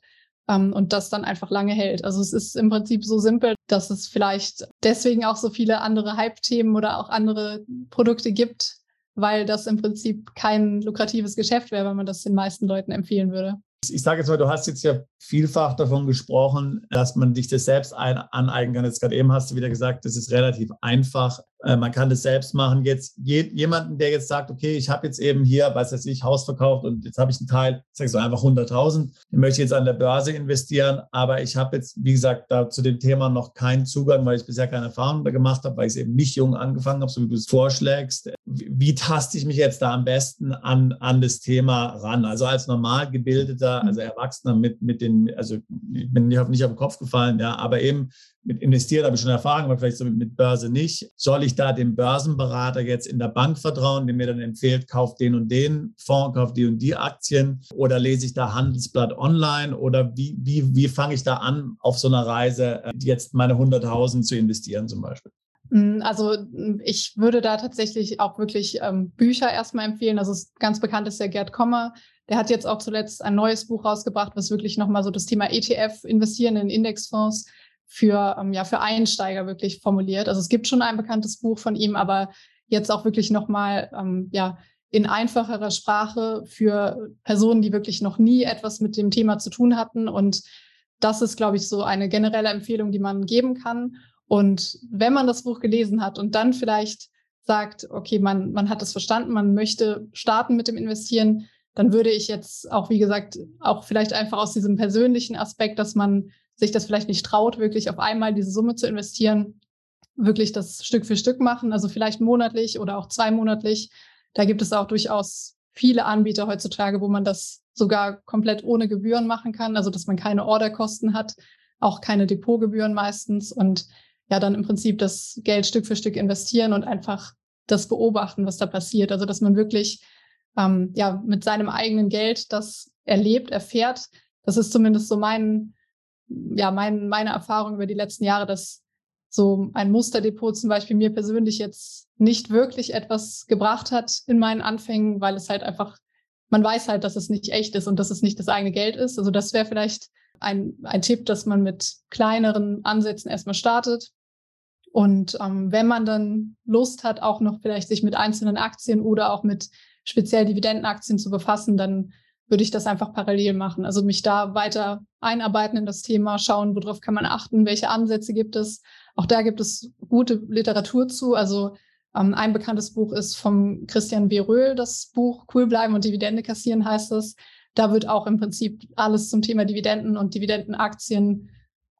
ähm, und das dann einfach lange hält. Also es ist im Prinzip so simpel, dass es vielleicht deswegen auch so viele andere Hype-Themen oder auch andere Produkte gibt, weil das im Prinzip kein lukratives Geschäft wäre, wenn man das den meisten Leuten empfehlen würde ich sage jetzt mal, du hast jetzt ja vielfach davon gesprochen, dass man sich das selbst ein, aneignen kann. Jetzt gerade eben hast du wieder gesagt, das ist relativ einfach. Äh, man kann das selbst machen. Jetzt je, jemanden, der jetzt sagt, okay, ich habe jetzt eben hier, was weiß ich, Haus verkauft und jetzt habe ich einen Teil, sag ich so einfach 100.000, den möchte ich jetzt an der Börse investieren, aber ich habe jetzt, wie gesagt, da zu dem Thema noch keinen Zugang, weil ich bisher keine Erfahrung da gemacht habe, weil ich es eben nicht jung angefangen habe, so wie du es vorschlägst. Wie, wie taste ich mich jetzt da am besten an, an das Thema ran? Also als normal gebildeter, also Erwachsener mit, mit den, also ich bin nicht auf, nicht auf den Kopf gefallen, ja, aber eben mit investieren habe ich schon Erfahrung, aber vielleicht so mit, Börse nicht. Soll ich da dem Börsenberater jetzt in der Bank vertrauen, der mir dann empfiehlt, kauf den und den Fonds, kauf die und die Aktien? Oder lese ich da Handelsblatt online? Oder wie, wie, wie fange ich da an, auf so einer Reise äh, jetzt meine 100.000 zu investieren zum Beispiel? Mm, also mm, ich würde da tatsächlich auch wirklich ähm, Bücher erstmal empfehlen. Also ganz bekannt ist der Gerd Kommer. Der hat jetzt auch zuletzt ein neues Buch rausgebracht, was wirklich nochmal so das Thema ETF, investieren in Indexfonds für, ähm, ja, für Einsteiger wirklich formuliert. Also es gibt schon ein bekanntes Buch von ihm, aber jetzt auch wirklich nochmal, ähm, ja, in einfacherer Sprache für Personen, die wirklich noch nie etwas mit dem Thema zu tun hatten. Und das ist, glaube ich, so eine generelle Empfehlung, die man geben kann. Und wenn man das Buch gelesen hat und dann vielleicht sagt, okay, man, man hat es verstanden, man möchte starten mit dem Investieren, dann würde ich jetzt auch, wie gesagt, auch vielleicht einfach aus diesem persönlichen Aspekt, dass man sich das vielleicht nicht traut, wirklich auf einmal diese Summe zu investieren, wirklich das Stück für Stück machen, also vielleicht monatlich oder auch zweimonatlich. Da gibt es auch durchaus viele Anbieter heutzutage, wo man das sogar komplett ohne Gebühren machen kann, also dass man keine Orderkosten hat, auch keine Depotgebühren meistens und ja, dann im Prinzip das Geld Stück für Stück investieren und einfach das beobachten, was da passiert. Also dass man wirklich ähm, ja mit seinem eigenen Geld das erlebt, erfährt. Das ist zumindest so mein ja, mein, meine Erfahrung über die letzten Jahre, dass so ein Musterdepot zum Beispiel mir persönlich jetzt nicht wirklich etwas gebracht hat in meinen Anfängen, weil es halt einfach, man weiß halt, dass es nicht echt ist und dass es nicht das eigene Geld ist. Also das wäre vielleicht ein, ein Tipp, dass man mit kleineren Ansätzen erstmal startet. Und ähm, wenn man dann Lust hat, auch noch vielleicht sich mit einzelnen Aktien oder auch mit speziell Dividendenaktien zu befassen, dann würde ich das einfach parallel machen. Also mich da weiter einarbeiten in das Thema, schauen, worauf kann man achten, welche Ansätze gibt es. Auch da gibt es gute Literatur zu. Also ähm, ein bekanntes Buch ist vom Christian W. Röhl, das Buch Cool bleiben und Dividende kassieren heißt es. Da wird auch im Prinzip alles zum Thema Dividenden und Dividendenaktien,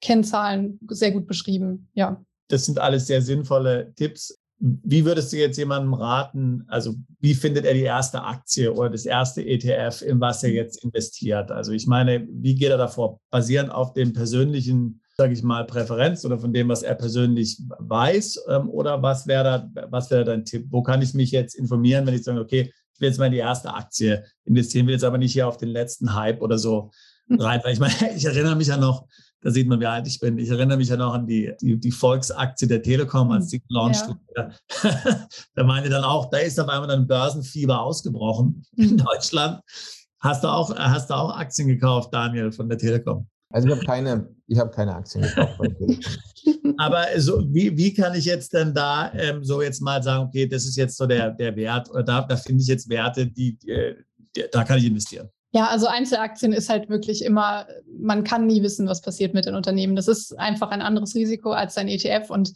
Kennzahlen sehr gut beschrieben. Ja. Das sind alles sehr sinnvolle Tipps. Wie würdest du jetzt jemandem raten, also wie findet er die erste Aktie oder das erste ETF, in was er jetzt investiert? Also ich meine, wie geht er davor? Basierend auf den persönlichen, sage ich mal, Präferenz oder von dem, was er persönlich weiß? Ähm, oder was wäre da, was wäre dein Tipp? Wo kann ich mich jetzt informieren, wenn ich sage, okay, ich will jetzt mal in die erste Aktie investieren, will jetzt aber nicht hier auf den letzten Hype oder so rein. Weil ich meine, ich erinnere mich ja noch, da sieht man, wie alt ich bin. Ich erinnere mich ja noch an die, die, die Volksaktie der Telekom, als die gelauncht ja. wurde. da meinte dann auch, da ist auf einmal ein Börsenfieber ausgebrochen in mhm. Deutschland. Hast du auch, hast du auch Aktien gekauft, Daniel, von der Telekom? Also ich habe keine, ich habe keine Aktien gekauft von der Telekom. Aber so, wie, wie kann ich jetzt denn da ähm, so jetzt mal sagen, okay, das ist jetzt so der, der Wert oder da, da finde ich jetzt Werte, die, die, da kann ich investieren? Ja, also Einzelaktien ist halt wirklich immer, man kann nie wissen, was passiert mit den Unternehmen. Das ist einfach ein anderes Risiko als ein ETF. Und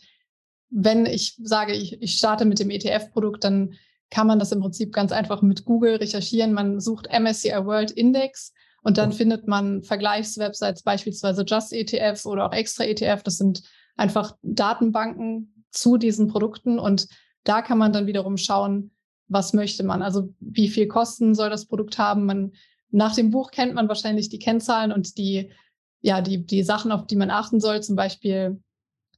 wenn ich sage, ich, ich starte mit dem ETF-Produkt, dann kann man das im Prinzip ganz einfach mit Google recherchieren. Man sucht MSCI World Index und dann findet man Vergleichswebsites, beispielsweise Just ETF oder auch Extra ETF. Das sind einfach Datenbanken zu diesen Produkten und da kann man dann wiederum schauen, was möchte man. Also wie viel Kosten soll das Produkt haben? Man nach dem Buch kennt man wahrscheinlich die Kennzahlen und die, ja, die, die Sachen, auf die man achten soll. Zum Beispiel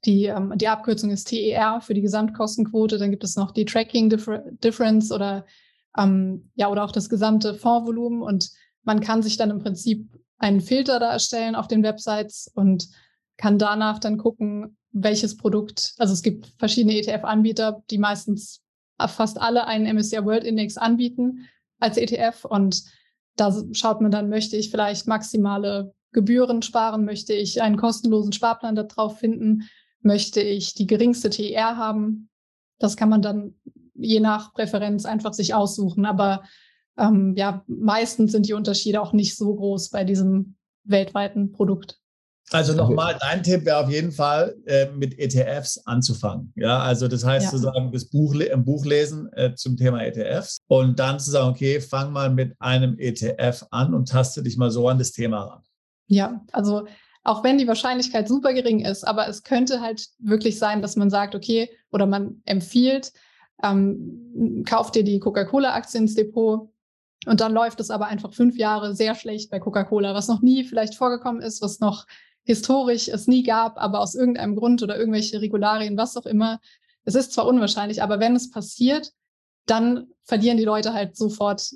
die, ähm, die Abkürzung ist TER für die Gesamtkostenquote. Dann gibt es noch die Tracking Differ Difference oder, ähm, ja, oder auch das gesamte Fondsvolumen. Und man kann sich dann im Prinzip einen Filter da erstellen auf den Websites und kann danach dann gucken, welches Produkt, also es gibt verschiedene ETF-Anbieter, die meistens fast alle einen MSCI World Index anbieten als ETF und da schaut man dann, möchte ich vielleicht maximale Gebühren sparen, möchte ich einen kostenlosen Sparplan darauf finden, möchte ich die geringste TR haben. Das kann man dann je nach Präferenz einfach sich aussuchen. Aber ähm, ja, meistens sind die Unterschiede auch nicht so groß bei diesem weltweiten Produkt. Also nochmal, dein Tipp wäre auf jeden Fall, äh, mit ETFs anzufangen. Ja, also das heißt ja. zu sagen, das Buch, ein Buch lesen äh, zum Thema ETFs und dann zu sagen, okay, fang mal mit einem ETF an und taste dich mal so an das Thema ran. Ja, also auch wenn die Wahrscheinlichkeit super gering ist, aber es könnte halt wirklich sein, dass man sagt, okay, oder man empfiehlt, ähm, kauft dir die Coca-Cola-Aktie ins Depot und dann läuft es aber einfach fünf Jahre sehr schlecht bei Coca-Cola, was noch nie vielleicht vorgekommen ist, was noch historisch es nie gab, aber aus irgendeinem Grund oder irgendwelche Regularien, was auch immer. Es ist zwar unwahrscheinlich, aber wenn es passiert, dann verlieren die Leute halt sofort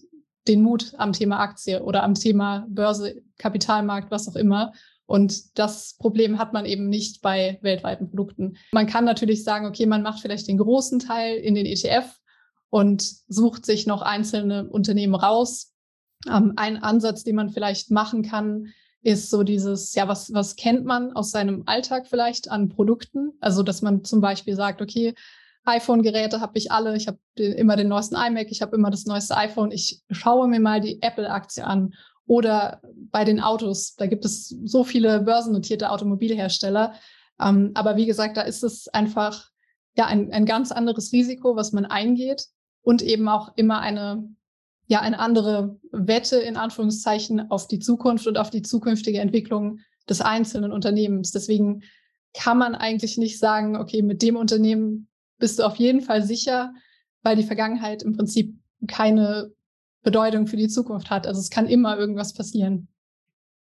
den Mut am Thema Aktie oder am Thema Börse, Kapitalmarkt, was auch immer. Und das Problem hat man eben nicht bei weltweiten Produkten. Man kann natürlich sagen, okay, man macht vielleicht den großen Teil in den ETF und sucht sich noch einzelne Unternehmen raus. Ähm, ein Ansatz, den man vielleicht machen kann, ist so dieses, ja, was, was kennt man aus seinem Alltag vielleicht an Produkten? Also, dass man zum Beispiel sagt, okay, iPhone-Geräte habe ich alle, ich habe immer den neuesten iMac, ich habe immer das neueste iPhone, ich schaue mir mal die Apple-Aktie an. Oder bei den Autos, da gibt es so viele börsennotierte Automobilhersteller. Ähm, aber wie gesagt, da ist es einfach ja ein, ein ganz anderes Risiko, was man eingeht und eben auch immer eine ja eine andere Wette in Anführungszeichen auf die Zukunft und auf die zukünftige Entwicklung des einzelnen Unternehmens. Deswegen kann man eigentlich nicht sagen, okay, mit dem Unternehmen bist du auf jeden Fall sicher, weil die Vergangenheit im Prinzip keine Bedeutung für die Zukunft hat. Also es kann immer irgendwas passieren.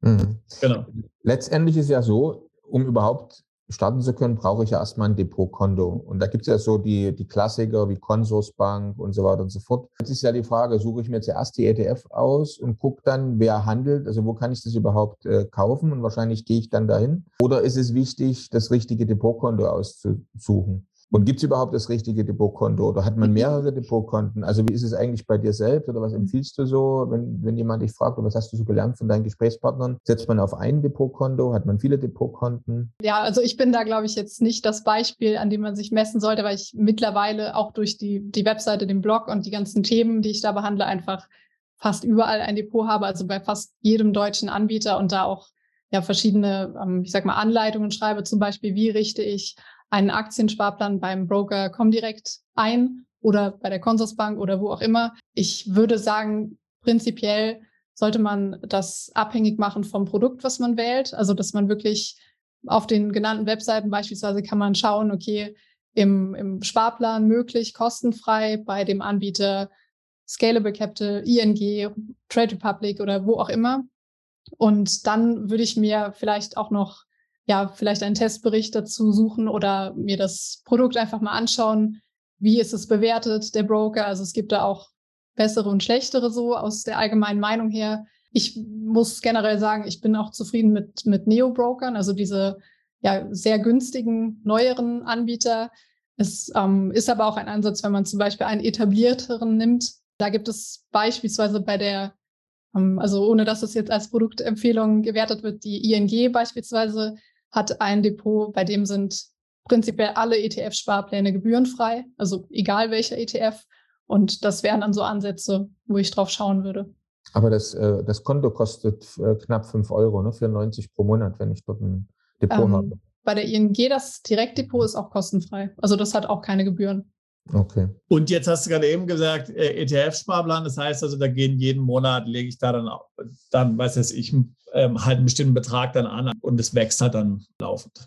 Mhm. Genau. Letztendlich ist ja so, um überhaupt starten zu können, brauche ich ja erstmal ein Depotkonto. Und da gibt es ja so die, die Klassiker wie Consorsbank und so weiter und so fort. Jetzt ist ja die Frage, suche ich mir zuerst die ETF aus und gucke dann, wer handelt, also wo kann ich das überhaupt äh, kaufen und wahrscheinlich gehe ich dann dahin. Oder ist es wichtig, das richtige Depotkonto auszusuchen? Und gibt es überhaupt das richtige Depotkonto oder hat man mhm. mehrere Depotkonten? Also wie ist es eigentlich bei dir selbst oder was mhm. empfiehlst du so, wenn, wenn jemand dich fragt, was hast du so gelernt von deinen Gesprächspartnern? Setzt man auf ein Depotkonto? Hat man viele Depotkonten? Ja, also ich bin da, glaube ich, jetzt nicht das Beispiel, an dem man sich messen sollte, weil ich mittlerweile auch durch die, die Webseite, den Blog und die ganzen Themen, die ich da behandle, einfach fast überall ein Depot habe, also bei fast jedem deutschen Anbieter und da auch ja verschiedene, ähm, ich sag mal, Anleitungen schreibe, zum Beispiel, wie richte ich einen Aktiensparplan beim Broker Comdirect ein oder bei der Consorsbank oder wo auch immer. Ich würde sagen, prinzipiell sollte man das abhängig machen vom Produkt, was man wählt. Also, dass man wirklich auf den genannten Webseiten beispielsweise kann man schauen, okay, im, im Sparplan möglich, kostenfrei bei dem Anbieter Scalable Capital, ING, Trade Republic oder wo auch immer. Und dann würde ich mir vielleicht auch noch ja, vielleicht einen Testbericht dazu suchen oder mir das Produkt einfach mal anschauen. Wie ist es bewertet, der Broker? Also es gibt da auch bessere und schlechtere so aus der allgemeinen Meinung her. Ich muss generell sagen, ich bin auch zufrieden mit, mit Neo-Brokern, also diese ja, sehr günstigen, neueren Anbieter. Es ähm, ist aber auch ein Ansatz, wenn man zum Beispiel einen etablierteren nimmt. Da gibt es beispielsweise bei der, ähm, also ohne dass es jetzt als Produktempfehlung gewertet wird, die ING beispielsweise hat ein Depot, bei dem sind prinzipiell alle ETF-Sparpläne gebührenfrei, also egal welcher ETF. Und das wären dann so Ansätze, wo ich drauf schauen würde. Aber das, äh, das Konto kostet äh, knapp 5 Euro, ne? 94 pro Monat, wenn ich dort ein Depot ähm, habe. Bei der ING, das Direktdepot ist auch kostenfrei. Also das hat auch keine Gebühren. Okay. Und jetzt hast du gerade eben gesagt, äh, ETF-Sparplan, das heißt also, da gehen jeden Monat, lege ich da dann, dann weiß ich, ähm, halt einen bestimmten Betrag dann an und es wächst halt dann laufend.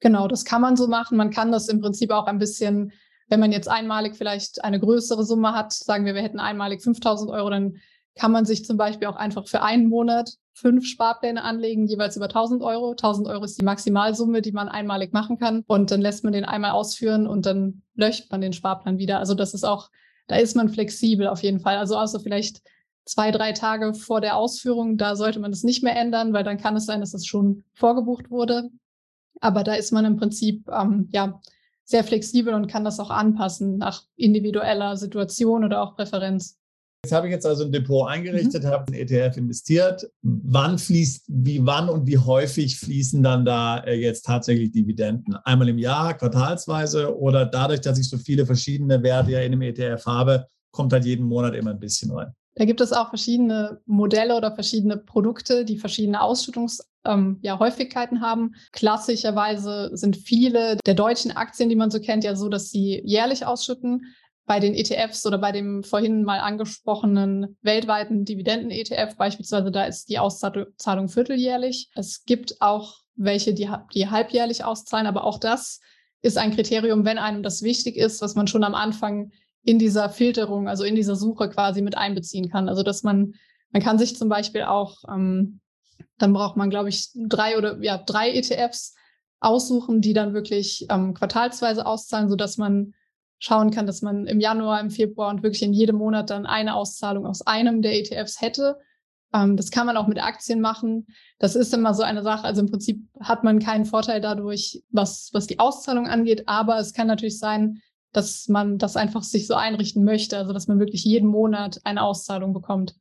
Genau, das kann man so machen. Man kann das im Prinzip auch ein bisschen, wenn man jetzt einmalig vielleicht eine größere Summe hat, sagen wir, wir hätten einmalig 5000 Euro, dann kann man sich zum Beispiel auch einfach für einen Monat fünf Sparpläne anlegen, jeweils über 1000 Euro. 1000 Euro ist die Maximalsumme, die man einmalig machen kann. Und dann lässt man den einmal ausführen und dann löscht man den Sparplan wieder. Also das ist auch, da ist man flexibel auf jeden Fall. Also außer vielleicht zwei, drei Tage vor der Ausführung, da sollte man das nicht mehr ändern, weil dann kann es sein, dass es schon vorgebucht wurde. Aber da ist man im Prinzip ähm, ja sehr flexibel und kann das auch anpassen nach individueller Situation oder auch Präferenz. Jetzt habe ich jetzt also ein Depot eingerichtet, mhm. habe ein ETF investiert. Wann fließt, wie wann und wie häufig fließen dann da äh, jetzt tatsächlich Dividenden? Einmal im Jahr, quartalsweise oder dadurch, dass ich so viele verschiedene Werte ja in dem ETF habe, kommt halt jeden Monat immer ein bisschen rein? Da gibt es auch verschiedene Modelle oder verschiedene Produkte, die verschiedene Ausschüttungsarten ähm, ja, Häufigkeiten haben. Klassischerweise sind viele der deutschen Aktien, die man so kennt, ja so, dass sie jährlich ausschütten. Bei den ETFs oder bei dem vorhin mal angesprochenen weltweiten Dividenden-ETF beispielsweise, da ist die Auszahlung vierteljährlich. Es gibt auch welche, die, die halbjährlich auszahlen, aber auch das ist ein Kriterium, wenn einem das wichtig ist, was man schon am Anfang in dieser Filterung, also in dieser Suche quasi mit einbeziehen kann. Also dass man, man kann sich zum Beispiel auch, ähm, dann braucht man, glaube ich, drei oder ja, drei ETFs aussuchen, die dann wirklich ähm, quartalsweise auszahlen, sodass man schauen kann, dass man im Januar, im Februar und wirklich in jedem Monat dann eine Auszahlung aus einem der ETFs hätte. Ähm, das kann man auch mit Aktien machen. Das ist immer so eine Sache. Also im Prinzip hat man keinen Vorteil dadurch, was, was die Auszahlung angeht. Aber es kann natürlich sein, dass man das einfach sich so einrichten möchte, also dass man wirklich jeden Monat eine Auszahlung bekommt.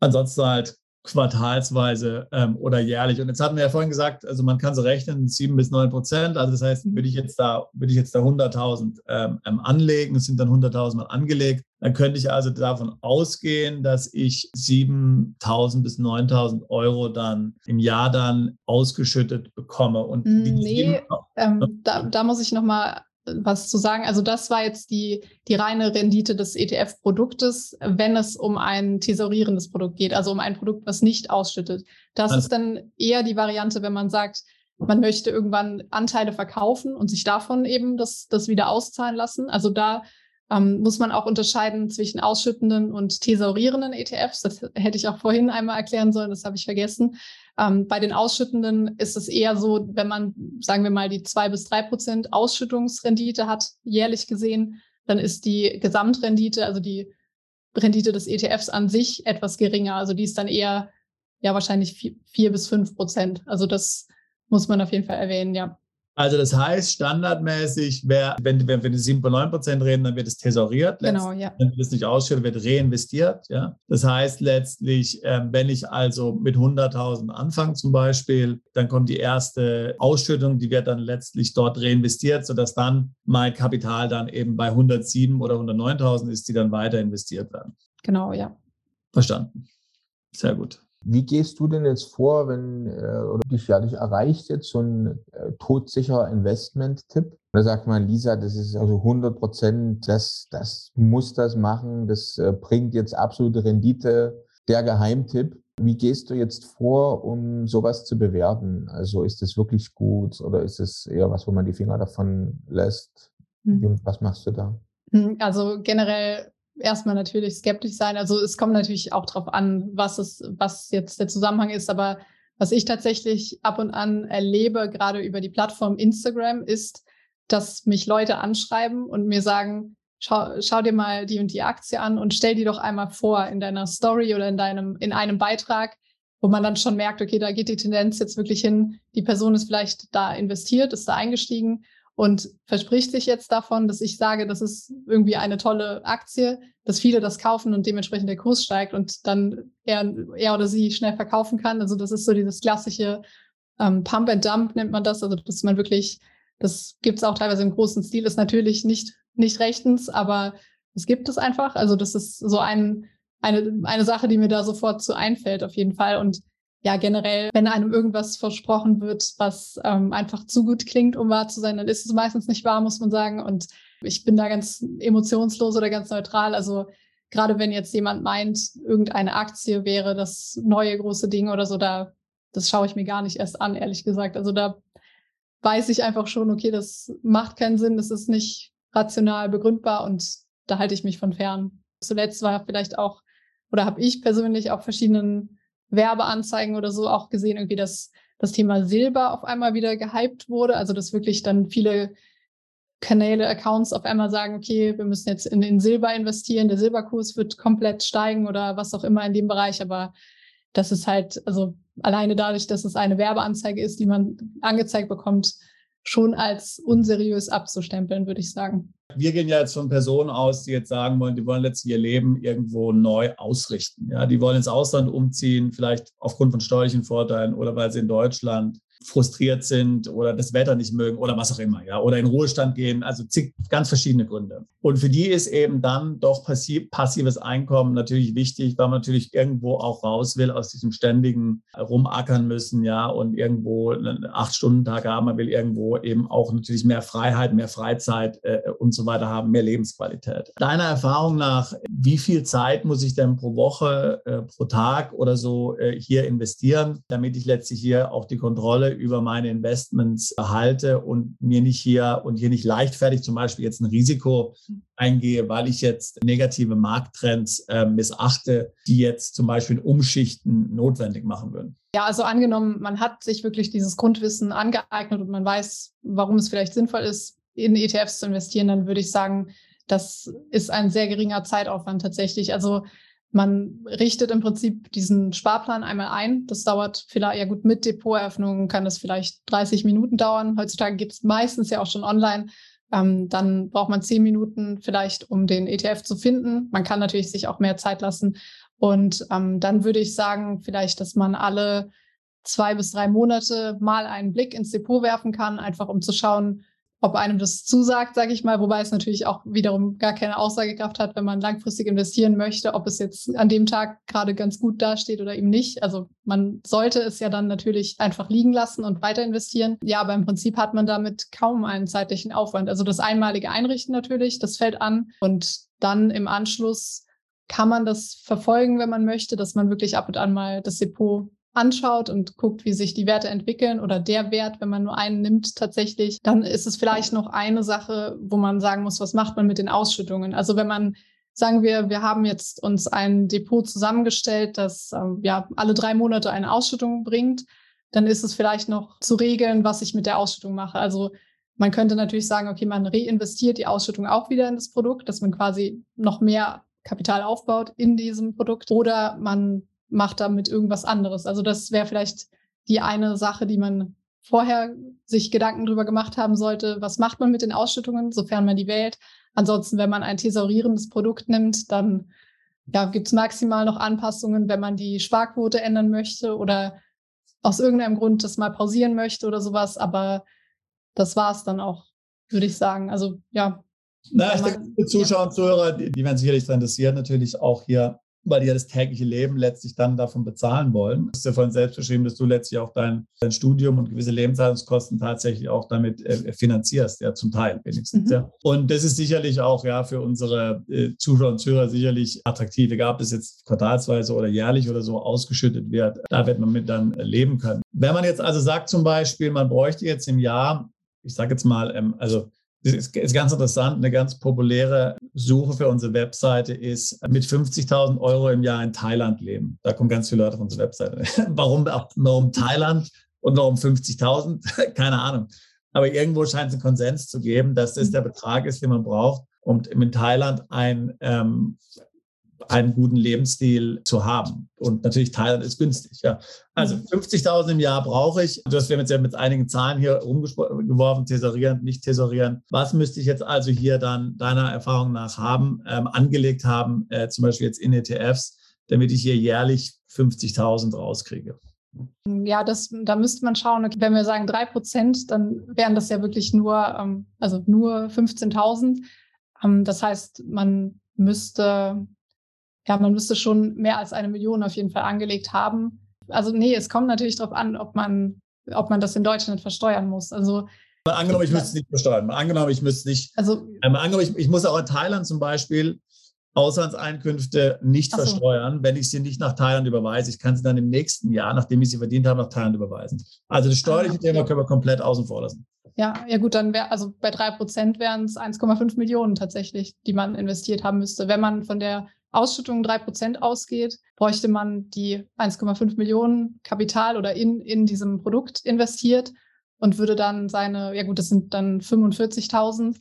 Ansonsten halt quartalsweise ähm, oder jährlich. Und jetzt hatten wir ja vorhin gesagt, also man kann so rechnen, sieben bis neun Prozent. Also das heißt, mhm. würde ich jetzt da, würde ich jetzt da 100.000 ähm, ähm, anlegen, es sind dann 100.000 mal angelegt, dann könnte ich also davon ausgehen, dass ich 7.000 bis 9.000 Euro dann im Jahr dann ausgeschüttet bekomme. Und nee, ähm, da, da muss ich nochmal was zu sagen. Also das war jetzt die, die reine Rendite des ETF-Produktes, wenn es um ein tesorierendes Produkt geht, also um ein Produkt, was nicht ausschüttet. Das also. ist dann eher die Variante, wenn man sagt, man möchte irgendwann Anteile verkaufen und sich davon eben das, das wieder auszahlen lassen. Also da ähm, muss man auch unterscheiden zwischen ausschüttenden und thesaurierenden ETFs. Das hätte ich auch vorhin einmal erklären sollen, das habe ich vergessen. Ähm, bei den ausschüttenden ist es eher so, wenn man, sagen wir mal, die zwei bis drei Prozent Ausschüttungsrendite hat, jährlich gesehen, dann ist die Gesamtrendite, also die Rendite des ETFs an sich etwas geringer. Also die ist dann eher ja wahrscheinlich vier, vier bis fünf Prozent. Also das muss man auf jeden Fall erwähnen, ja. Also das heißt, standardmäßig, wer, wenn, wenn wir 7 bei 9 Prozent reden, dann wird es tesauriert. Genau, ja. Wenn es nicht ausschüttet, wird reinvestiert. Ja? Das heißt letztlich, ähm, wenn ich also mit 100.000 anfange zum Beispiel, dann kommt die erste Ausschüttung, die wird dann letztlich dort reinvestiert, sodass dann mein Kapital dann eben bei 107 oder 109.000 ist, die dann weiter investiert werden. Genau, ja. Verstanden. Sehr gut. Wie gehst du denn jetzt vor, wenn äh, oder dich ja dich erreicht jetzt so ein äh, todsicherer Investment-Tipp? Da sagt man, Lisa, das ist also 100 Prozent, das, das muss das machen, das äh, bringt jetzt absolute Rendite, der Geheimtipp. Wie gehst du jetzt vor, um sowas zu bewerten? Also ist es wirklich gut oder ist es eher was, wo man die Finger davon lässt? Mhm. Was machst du da? Hm, also generell erstmal natürlich skeptisch sein. Also es kommt natürlich auch darauf an, was es, was jetzt der Zusammenhang ist. Aber was ich tatsächlich ab und an erlebe, gerade über die Plattform Instagram, ist, dass mich Leute anschreiben und mir sagen, schau, schau dir mal die und die Aktie an und stell die doch einmal vor in deiner Story oder in deinem, in einem Beitrag, wo man dann schon merkt, okay, da geht die Tendenz jetzt wirklich hin. Die Person ist vielleicht da investiert, ist da eingestiegen und verspricht sich jetzt davon, dass ich sage, das ist irgendwie eine tolle Aktie, dass viele das kaufen und dementsprechend der Kurs steigt und dann er, er oder sie schnell verkaufen kann. Also das ist so dieses klassische ähm, Pump and Dump nennt man das, also dass man wirklich, das gibt es auch teilweise im großen Stil, ist natürlich nicht, nicht rechtens, aber es gibt es einfach. Also das ist so ein, eine, eine Sache, die mir da sofort zu einfällt auf jeden Fall und ja, generell, wenn einem irgendwas versprochen wird, was ähm, einfach zu gut klingt, um wahr zu sein, dann ist es meistens nicht wahr, muss man sagen. Und ich bin da ganz emotionslos oder ganz neutral. Also gerade wenn jetzt jemand meint, irgendeine Aktie wäre das neue große Ding oder so, da, das schaue ich mir gar nicht erst an, ehrlich gesagt. Also da weiß ich einfach schon, okay, das macht keinen Sinn, das ist nicht rational begründbar und da halte ich mich von fern. Zuletzt war vielleicht auch, oder habe ich persönlich auch verschiedenen Werbeanzeigen oder so auch gesehen, irgendwie, dass das Thema Silber auf einmal wieder gehypt wurde. Also, dass wirklich dann viele Kanäle, Accounts auf einmal sagen, okay, wir müssen jetzt in, in Silber investieren, der Silberkurs wird komplett steigen oder was auch immer in dem Bereich. Aber das ist halt, also alleine dadurch, dass es eine Werbeanzeige ist, die man angezeigt bekommt, schon als unseriös abzustempeln, würde ich sagen. Wir gehen ja jetzt von Personen aus, die jetzt sagen wollen, die wollen letztlich ihr Leben irgendwo neu ausrichten. Ja, die wollen ins Ausland umziehen, vielleicht aufgrund von steuerlichen Vorteilen oder weil sie in Deutschland frustriert sind oder das Wetter nicht mögen oder was auch immer, ja, oder in Ruhestand gehen, also zig, ganz verschiedene Gründe. Und für die ist eben dann doch passiv, passives Einkommen natürlich wichtig, weil man natürlich irgendwo auch raus will aus diesem ständigen Rumackern müssen, ja, und irgendwo einen Acht-Stunden-Tag haben, man will irgendwo eben auch natürlich mehr Freiheit, mehr Freizeit äh, und so weiter haben, mehr Lebensqualität. Deiner Erfahrung nach, wie viel Zeit muss ich denn pro Woche, äh, pro Tag oder so äh, hier investieren, damit ich letztlich hier auch die Kontrolle über meine Investments erhalte und mir nicht hier und hier nicht leichtfertig zum Beispiel jetzt ein Risiko eingehe, weil ich jetzt negative Markttrends äh, missachte, die jetzt zum Beispiel Umschichten notwendig machen würden. Ja, also angenommen, man hat sich wirklich dieses Grundwissen angeeignet und man weiß, warum es vielleicht sinnvoll ist, in ETFs zu investieren, dann würde ich sagen, das ist ein sehr geringer Zeitaufwand tatsächlich. Also man richtet im Prinzip diesen Sparplan einmal ein. Das dauert vielleicht, ja gut, mit Depoteröffnung kann das vielleicht 30 Minuten dauern. Heutzutage gibt es meistens ja auch schon online. Ähm, dann braucht man zehn Minuten vielleicht, um den ETF zu finden. Man kann natürlich sich auch mehr Zeit lassen. Und ähm, dann würde ich sagen, vielleicht, dass man alle zwei bis drei Monate mal einen Blick ins Depot werfen kann, einfach um zu schauen, ob einem das zusagt, sage ich mal, wobei es natürlich auch wiederum gar keine Aussagekraft hat, wenn man langfristig investieren möchte, ob es jetzt an dem Tag gerade ganz gut dasteht oder eben nicht. Also man sollte es ja dann natürlich einfach liegen lassen und weiter investieren. Ja, aber im Prinzip hat man damit kaum einen zeitlichen Aufwand. Also das einmalige Einrichten natürlich, das fällt an und dann im Anschluss kann man das verfolgen, wenn man möchte, dass man wirklich ab und an mal das Depot anschaut und guckt, wie sich die Werte entwickeln oder der Wert, wenn man nur einen nimmt tatsächlich, dann ist es vielleicht noch eine Sache, wo man sagen muss, was macht man mit den Ausschüttungen? Also wenn man sagen wir, wir haben jetzt uns ein Depot zusammengestellt, das ähm, ja alle drei Monate eine Ausschüttung bringt, dann ist es vielleicht noch zu regeln, was ich mit der Ausschüttung mache. Also man könnte natürlich sagen, okay, man reinvestiert die Ausschüttung auch wieder in das Produkt, dass man quasi noch mehr Kapital aufbaut in diesem Produkt oder man macht damit irgendwas anderes. Also das wäre vielleicht die eine Sache, die man vorher sich Gedanken drüber gemacht haben sollte. Was macht man mit den Ausschüttungen, sofern man die wählt? Ansonsten, wenn man ein thesaurierendes Produkt nimmt, dann ja, gibt es maximal noch Anpassungen, wenn man die Sparquote ändern möchte oder aus irgendeinem Grund das mal pausieren möchte oder sowas. Aber das war es dann auch, würde ich sagen. Also ja. Na, ich denke, die Zuschauer und Zuhörer, die, die werden sicherlich interessiert, natürlich auch hier weil die ja das tägliche Leben letztlich dann davon bezahlen wollen. Es ist ja von selbst beschrieben, dass du letztlich auch dein, dein Studium und gewisse Lebenshaltungskosten tatsächlich auch damit äh, finanzierst, ja, zum Teil wenigstens. Mhm. Ja. Und das ist sicherlich auch ja für unsere äh, Zuschauer und Zuhörer sicherlich attraktiv, egal ob es jetzt quartalsweise oder jährlich oder so ausgeschüttet wird. Da wird man mit dann leben können. Wenn man jetzt also sagt zum Beispiel, man bräuchte jetzt im Jahr, ich sage jetzt mal, ähm, also das ist, ist ganz interessant. Eine ganz populäre Suche für unsere Webseite ist mit 50.000 Euro im Jahr in Thailand leben. Da kommen ganz viele Leute auf unsere Webseite. warum, warum Thailand und warum 50.000? Keine Ahnung. Aber irgendwo scheint es einen Konsens zu geben, dass das der Betrag ist, den man braucht, um in Thailand ein ähm, einen guten Lebensstil zu haben. Und natürlich Thailand ist günstig. Ja. Also 50.000 mhm. im Jahr brauche ich. Du hast jetzt ja mit einigen Zahlen hier rumgeworfen, tesorieren, nicht tesorieren. Was müsste ich jetzt also hier dann deiner Erfahrung nach haben, ähm, angelegt haben, äh, zum Beispiel jetzt in ETFs, damit ich hier jährlich 50.000 rauskriege? Ja, das, da müsste man schauen, wenn wir sagen 3 Prozent, dann wären das ja wirklich nur, ähm, also nur 15.000. Ähm, das heißt, man müsste ja, man müsste schon mehr als eine Million auf jeden Fall angelegt haben. Also nee, es kommt natürlich darauf an, ob man, ob man das in Deutschland versteuern muss. Also mal angenommen, ich müsste es nicht versteuern. Mal angenommen, ich müsste nicht. Also, äh, mal angenommen, ich, ich, muss auch in Thailand zum Beispiel Auslandseinkünfte nicht so. versteuern, wenn ich sie nicht nach Thailand überweise. Ich kann sie dann im nächsten Jahr, nachdem ich sie verdient habe, nach Thailand überweisen. Also das steuerliche ah, okay. Thema können wir komplett außen vor lassen. Ja, ja gut, dann wäre, also bei drei Prozent wären es 1,5 Millionen tatsächlich, die man investiert haben müsste. Wenn man von der Ausschüttung drei Prozent ausgeht, bräuchte man die 1,5 Millionen Kapital oder in, in diesem Produkt investiert und würde dann seine, ja gut, das sind dann 45.000.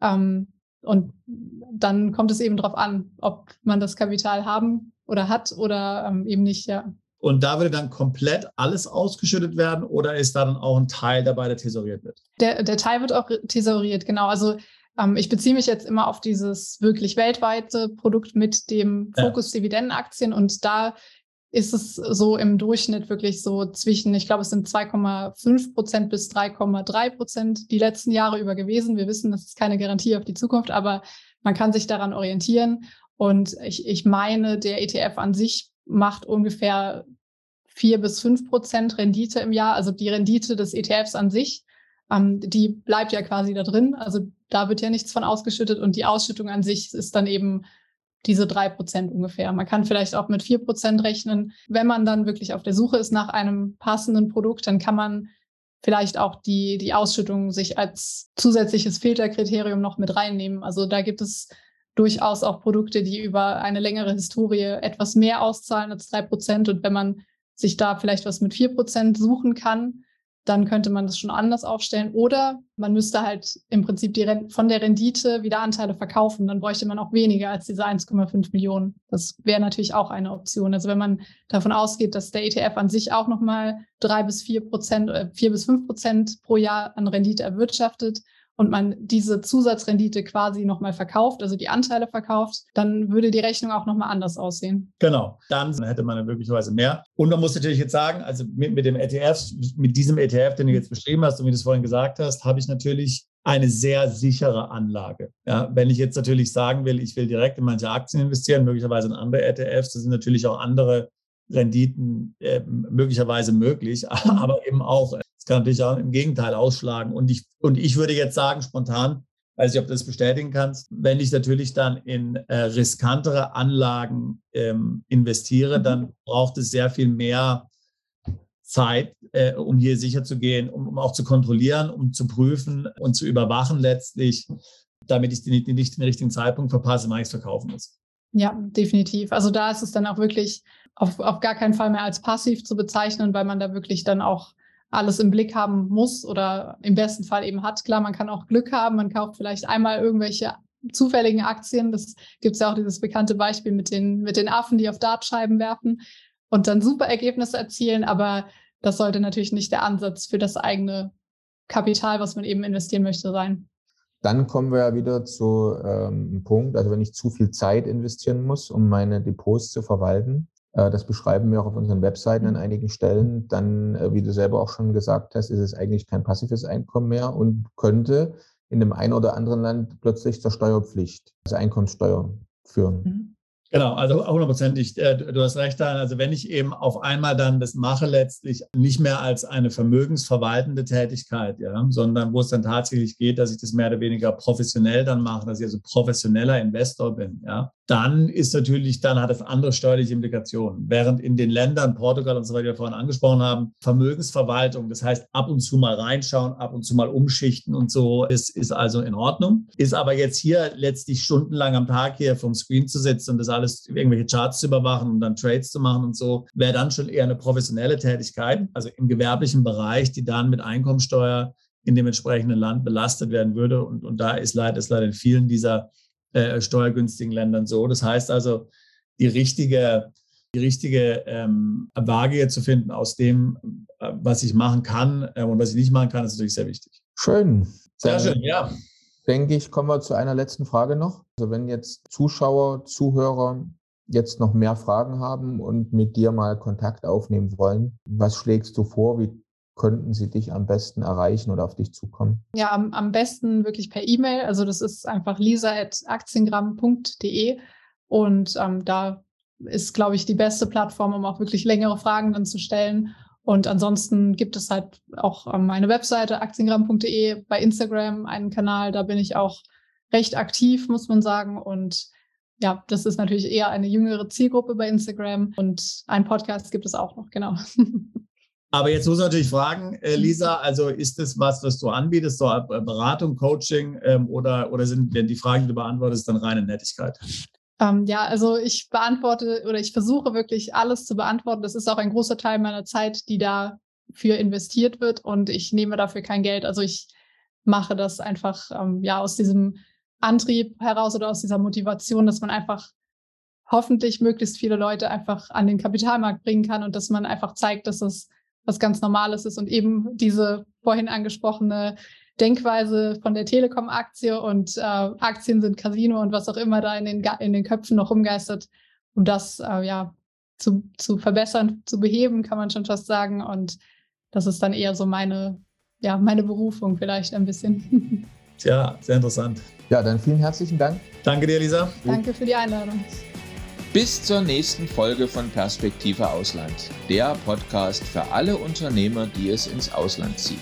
Ähm, und dann kommt es eben darauf an, ob man das Kapital haben oder hat oder ähm, eben nicht, ja. Und da würde dann komplett alles ausgeschüttet werden oder ist da dann auch ein Teil dabei, der tesoriert wird? Der, der Teil wird auch tesoriert, genau. Also ähm, ich beziehe mich jetzt immer auf dieses wirklich weltweite Produkt mit dem Fokus Dividendenaktien und da ist es so im Durchschnitt wirklich so zwischen, ich glaube, es sind 2,5 Prozent bis 3,3 Prozent die letzten Jahre über gewesen. Wir wissen, das ist keine Garantie auf die Zukunft, aber man kann sich daran orientieren. Und ich, ich meine, der ETF an sich macht ungefähr vier bis fünf Prozent Rendite im Jahr. Also die Rendite des ETFs an sich, ähm, die bleibt ja quasi da drin. Also da wird ja nichts von ausgeschüttet und die Ausschüttung an sich ist dann eben diese drei Prozent ungefähr. Man kann vielleicht auch mit vier Prozent rechnen. Wenn man dann wirklich auf der Suche ist nach einem passenden Produkt, dann kann man vielleicht auch die, die Ausschüttung sich als zusätzliches Filterkriterium noch mit reinnehmen. Also da gibt es durchaus auch Produkte, die über eine längere Historie etwas mehr auszahlen als drei Prozent. Und wenn man sich da vielleicht was mit vier Prozent suchen kann, dann könnte man das schon anders aufstellen. Oder man müsste halt im Prinzip die von der Rendite wieder Anteile verkaufen. Dann bräuchte man auch weniger als diese 1,5 Millionen. Das wäre natürlich auch eine Option. Also wenn man davon ausgeht, dass der ETF an sich auch nochmal drei bis vier Prozent, äh, vier bis fünf Prozent pro Jahr an Rendite erwirtschaftet und man diese Zusatzrendite quasi nochmal verkauft, also die Anteile verkauft, dann würde die Rechnung auch nochmal anders aussehen. Genau, dann hätte man möglicherweise mehr. Und man muss natürlich jetzt sagen, also mit, mit dem ETF, mit diesem ETF, den du jetzt beschrieben hast und wie du es vorhin gesagt hast, habe ich natürlich eine sehr sichere Anlage. Ja, wenn ich jetzt natürlich sagen will, ich will direkt in manche Aktien investieren, möglicherweise in andere ETFs, das sind natürlich auch andere Renditen äh, möglicherweise möglich, aber eben auch das kann natürlich auch im Gegenteil ausschlagen. Und ich, und ich würde jetzt sagen, spontan, weiß ich, ob du das bestätigen kannst, wenn ich natürlich dann in äh, riskantere Anlagen ähm, investiere, mhm. dann braucht es sehr viel mehr Zeit, äh, um hier sicher zu gehen, um, um, auch zu kontrollieren, um zu prüfen und zu überwachen letztlich, damit ich nicht, nicht den richtigen Zeitpunkt verpasse, wann ich es verkaufen muss. Ja, definitiv. Also da ist es dann auch wirklich auf, auf gar keinen Fall mehr als passiv zu bezeichnen, weil man da wirklich dann auch alles im Blick haben muss oder im besten Fall eben hat. Klar, man kann auch Glück haben, man kauft vielleicht einmal irgendwelche zufälligen Aktien. Das gibt es ja auch dieses bekannte Beispiel mit den, mit den Affen, die auf Dartscheiben werfen und dann super Ergebnisse erzielen. Aber das sollte natürlich nicht der Ansatz für das eigene Kapital, was man eben investieren möchte, sein. Dann kommen wir ja wieder zu ähm, einem Punkt, also wenn ich zu viel Zeit investieren muss, um meine Depots zu verwalten, das beschreiben wir auch auf unseren Webseiten an einigen Stellen. Dann, äh, wie du selber auch schon gesagt hast, ist es eigentlich kein passives Einkommen mehr und könnte in dem einen oder anderen Land plötzlich zur Steuerpflicht, also Einkommenssteuer führen. Mhm. Genau, also hundertprozentig, äh, du hast recht daran. Also wenn ich eben auf einmal dann das mache, letztlich nicht mehr als eine vermögensverwaltende Tätigkeit, ja, sondern wo es dann tatsächlich geht, dass ich das mehr oder weniger professionell dann mache, dass ich also professioneller Investor bin, ja, dann ist natürlich, dann hat es andere steuerliche Implikationen. Während in den Ländern, Portugal und so weiter, die wir vorhin angesprochen haben, Vermögensverwaltung, das heißt ab und zu mal reinschauen, ab und zu mal umschichten und so, ist, ist also in Ordnung. Ist aber jetzt hier letztlich stundenlang am Tag hier vom Screen zu sitzen und das alles, irgendwelche Charts zu überwachen und dann Trades zu machen und so, wäre dann schon eher eine professionelle Tätigkeit, also im gewerblichen Bereich, die dann mit Einkommensteuer in dem entsprechenden Land belastet werden würde. Und, und da ist leider, ist leider in vielen dieser äh, steuergünstigen Ländern so. Das heißt also, die richtige, die richtige ähm, Waage zu finden aus dem, äh, was ich machen kann äh, und was ich nicht machen kann, ist natürlich sehr wichtig. Schön. Sehr Dann schön, ja. Denke ich, kommen wir zu einer letzten Frage noch. Also wenn jetzt Zuschauer, Zuhörer jetzt noch mehr Fragen haben und mit dir mal Kontakt aufnehmen wollen, was schlägst du vor? Wie könnten sie dich am besten erreichen oder auf dich zukommen? Ja, am, am besten wirklich per E-Mail. Also das ist einfach lisa.aktiengramm.de und ähm, da ist, glaube ich, die beste Plattform, um auch wirklich längere Fragen dann zu stellen. Und ansonsten gibt es halt auch ähm, meine Webseite aktiengramm.de, bei Instagram einen Kanal, da bin ich auch recht aktiv, muss man sagen. Und ja, das ist natürlich eher eine jüngere Zielgruppe bei Instagram. Und ein Podcast gibt es auch noch, genau. Aber jetzt muss man natürlich fragen, äh, Lisa, also ist das was, was du anbietest, so äh, Beratung, Coaching ähm, oder, oder sind denn die Fragen, die du beantwortest, dann reine Nettigkeit? Ähm, ja, also ich beantworte oder ich versuche wirklich alles zu beantworten. Das ist auch ein großer Teil meiner Zeit, die dafür investiert wird und ich nehme dafür kein Geld. Also ich mache das einfach ähm, ja aus diesem Antrieb heraus oder aus dieser Motivation, dass man einfach hoffentlich möglichst viele Leute einfach an den Kapitalmarkt bringen kann und dass man einfach zeigt, dass es was ganz Normales ist und eben diese vorhin angesprochene Denkweise von der Telekom-Aktie und äh, Aktien sind Casino und was auch immer da in den, in den Köpfen noch rumgeistert, um das äh, ja zu, zu verbessern, zu beheben, kann man schon fast sagen. Und das ist dann eher so meine, ja, meine Berufung vielleicht ein bisschen. Tja, sehr interessant. Ja, dann vielen herzlichen Dank. Danke dir, Lisa. Danke für die Einladung. Bis zur nächsten Folge von Perspektive Ausland, der Podcast für alle Unternehmer, die es ins Ausland zieht.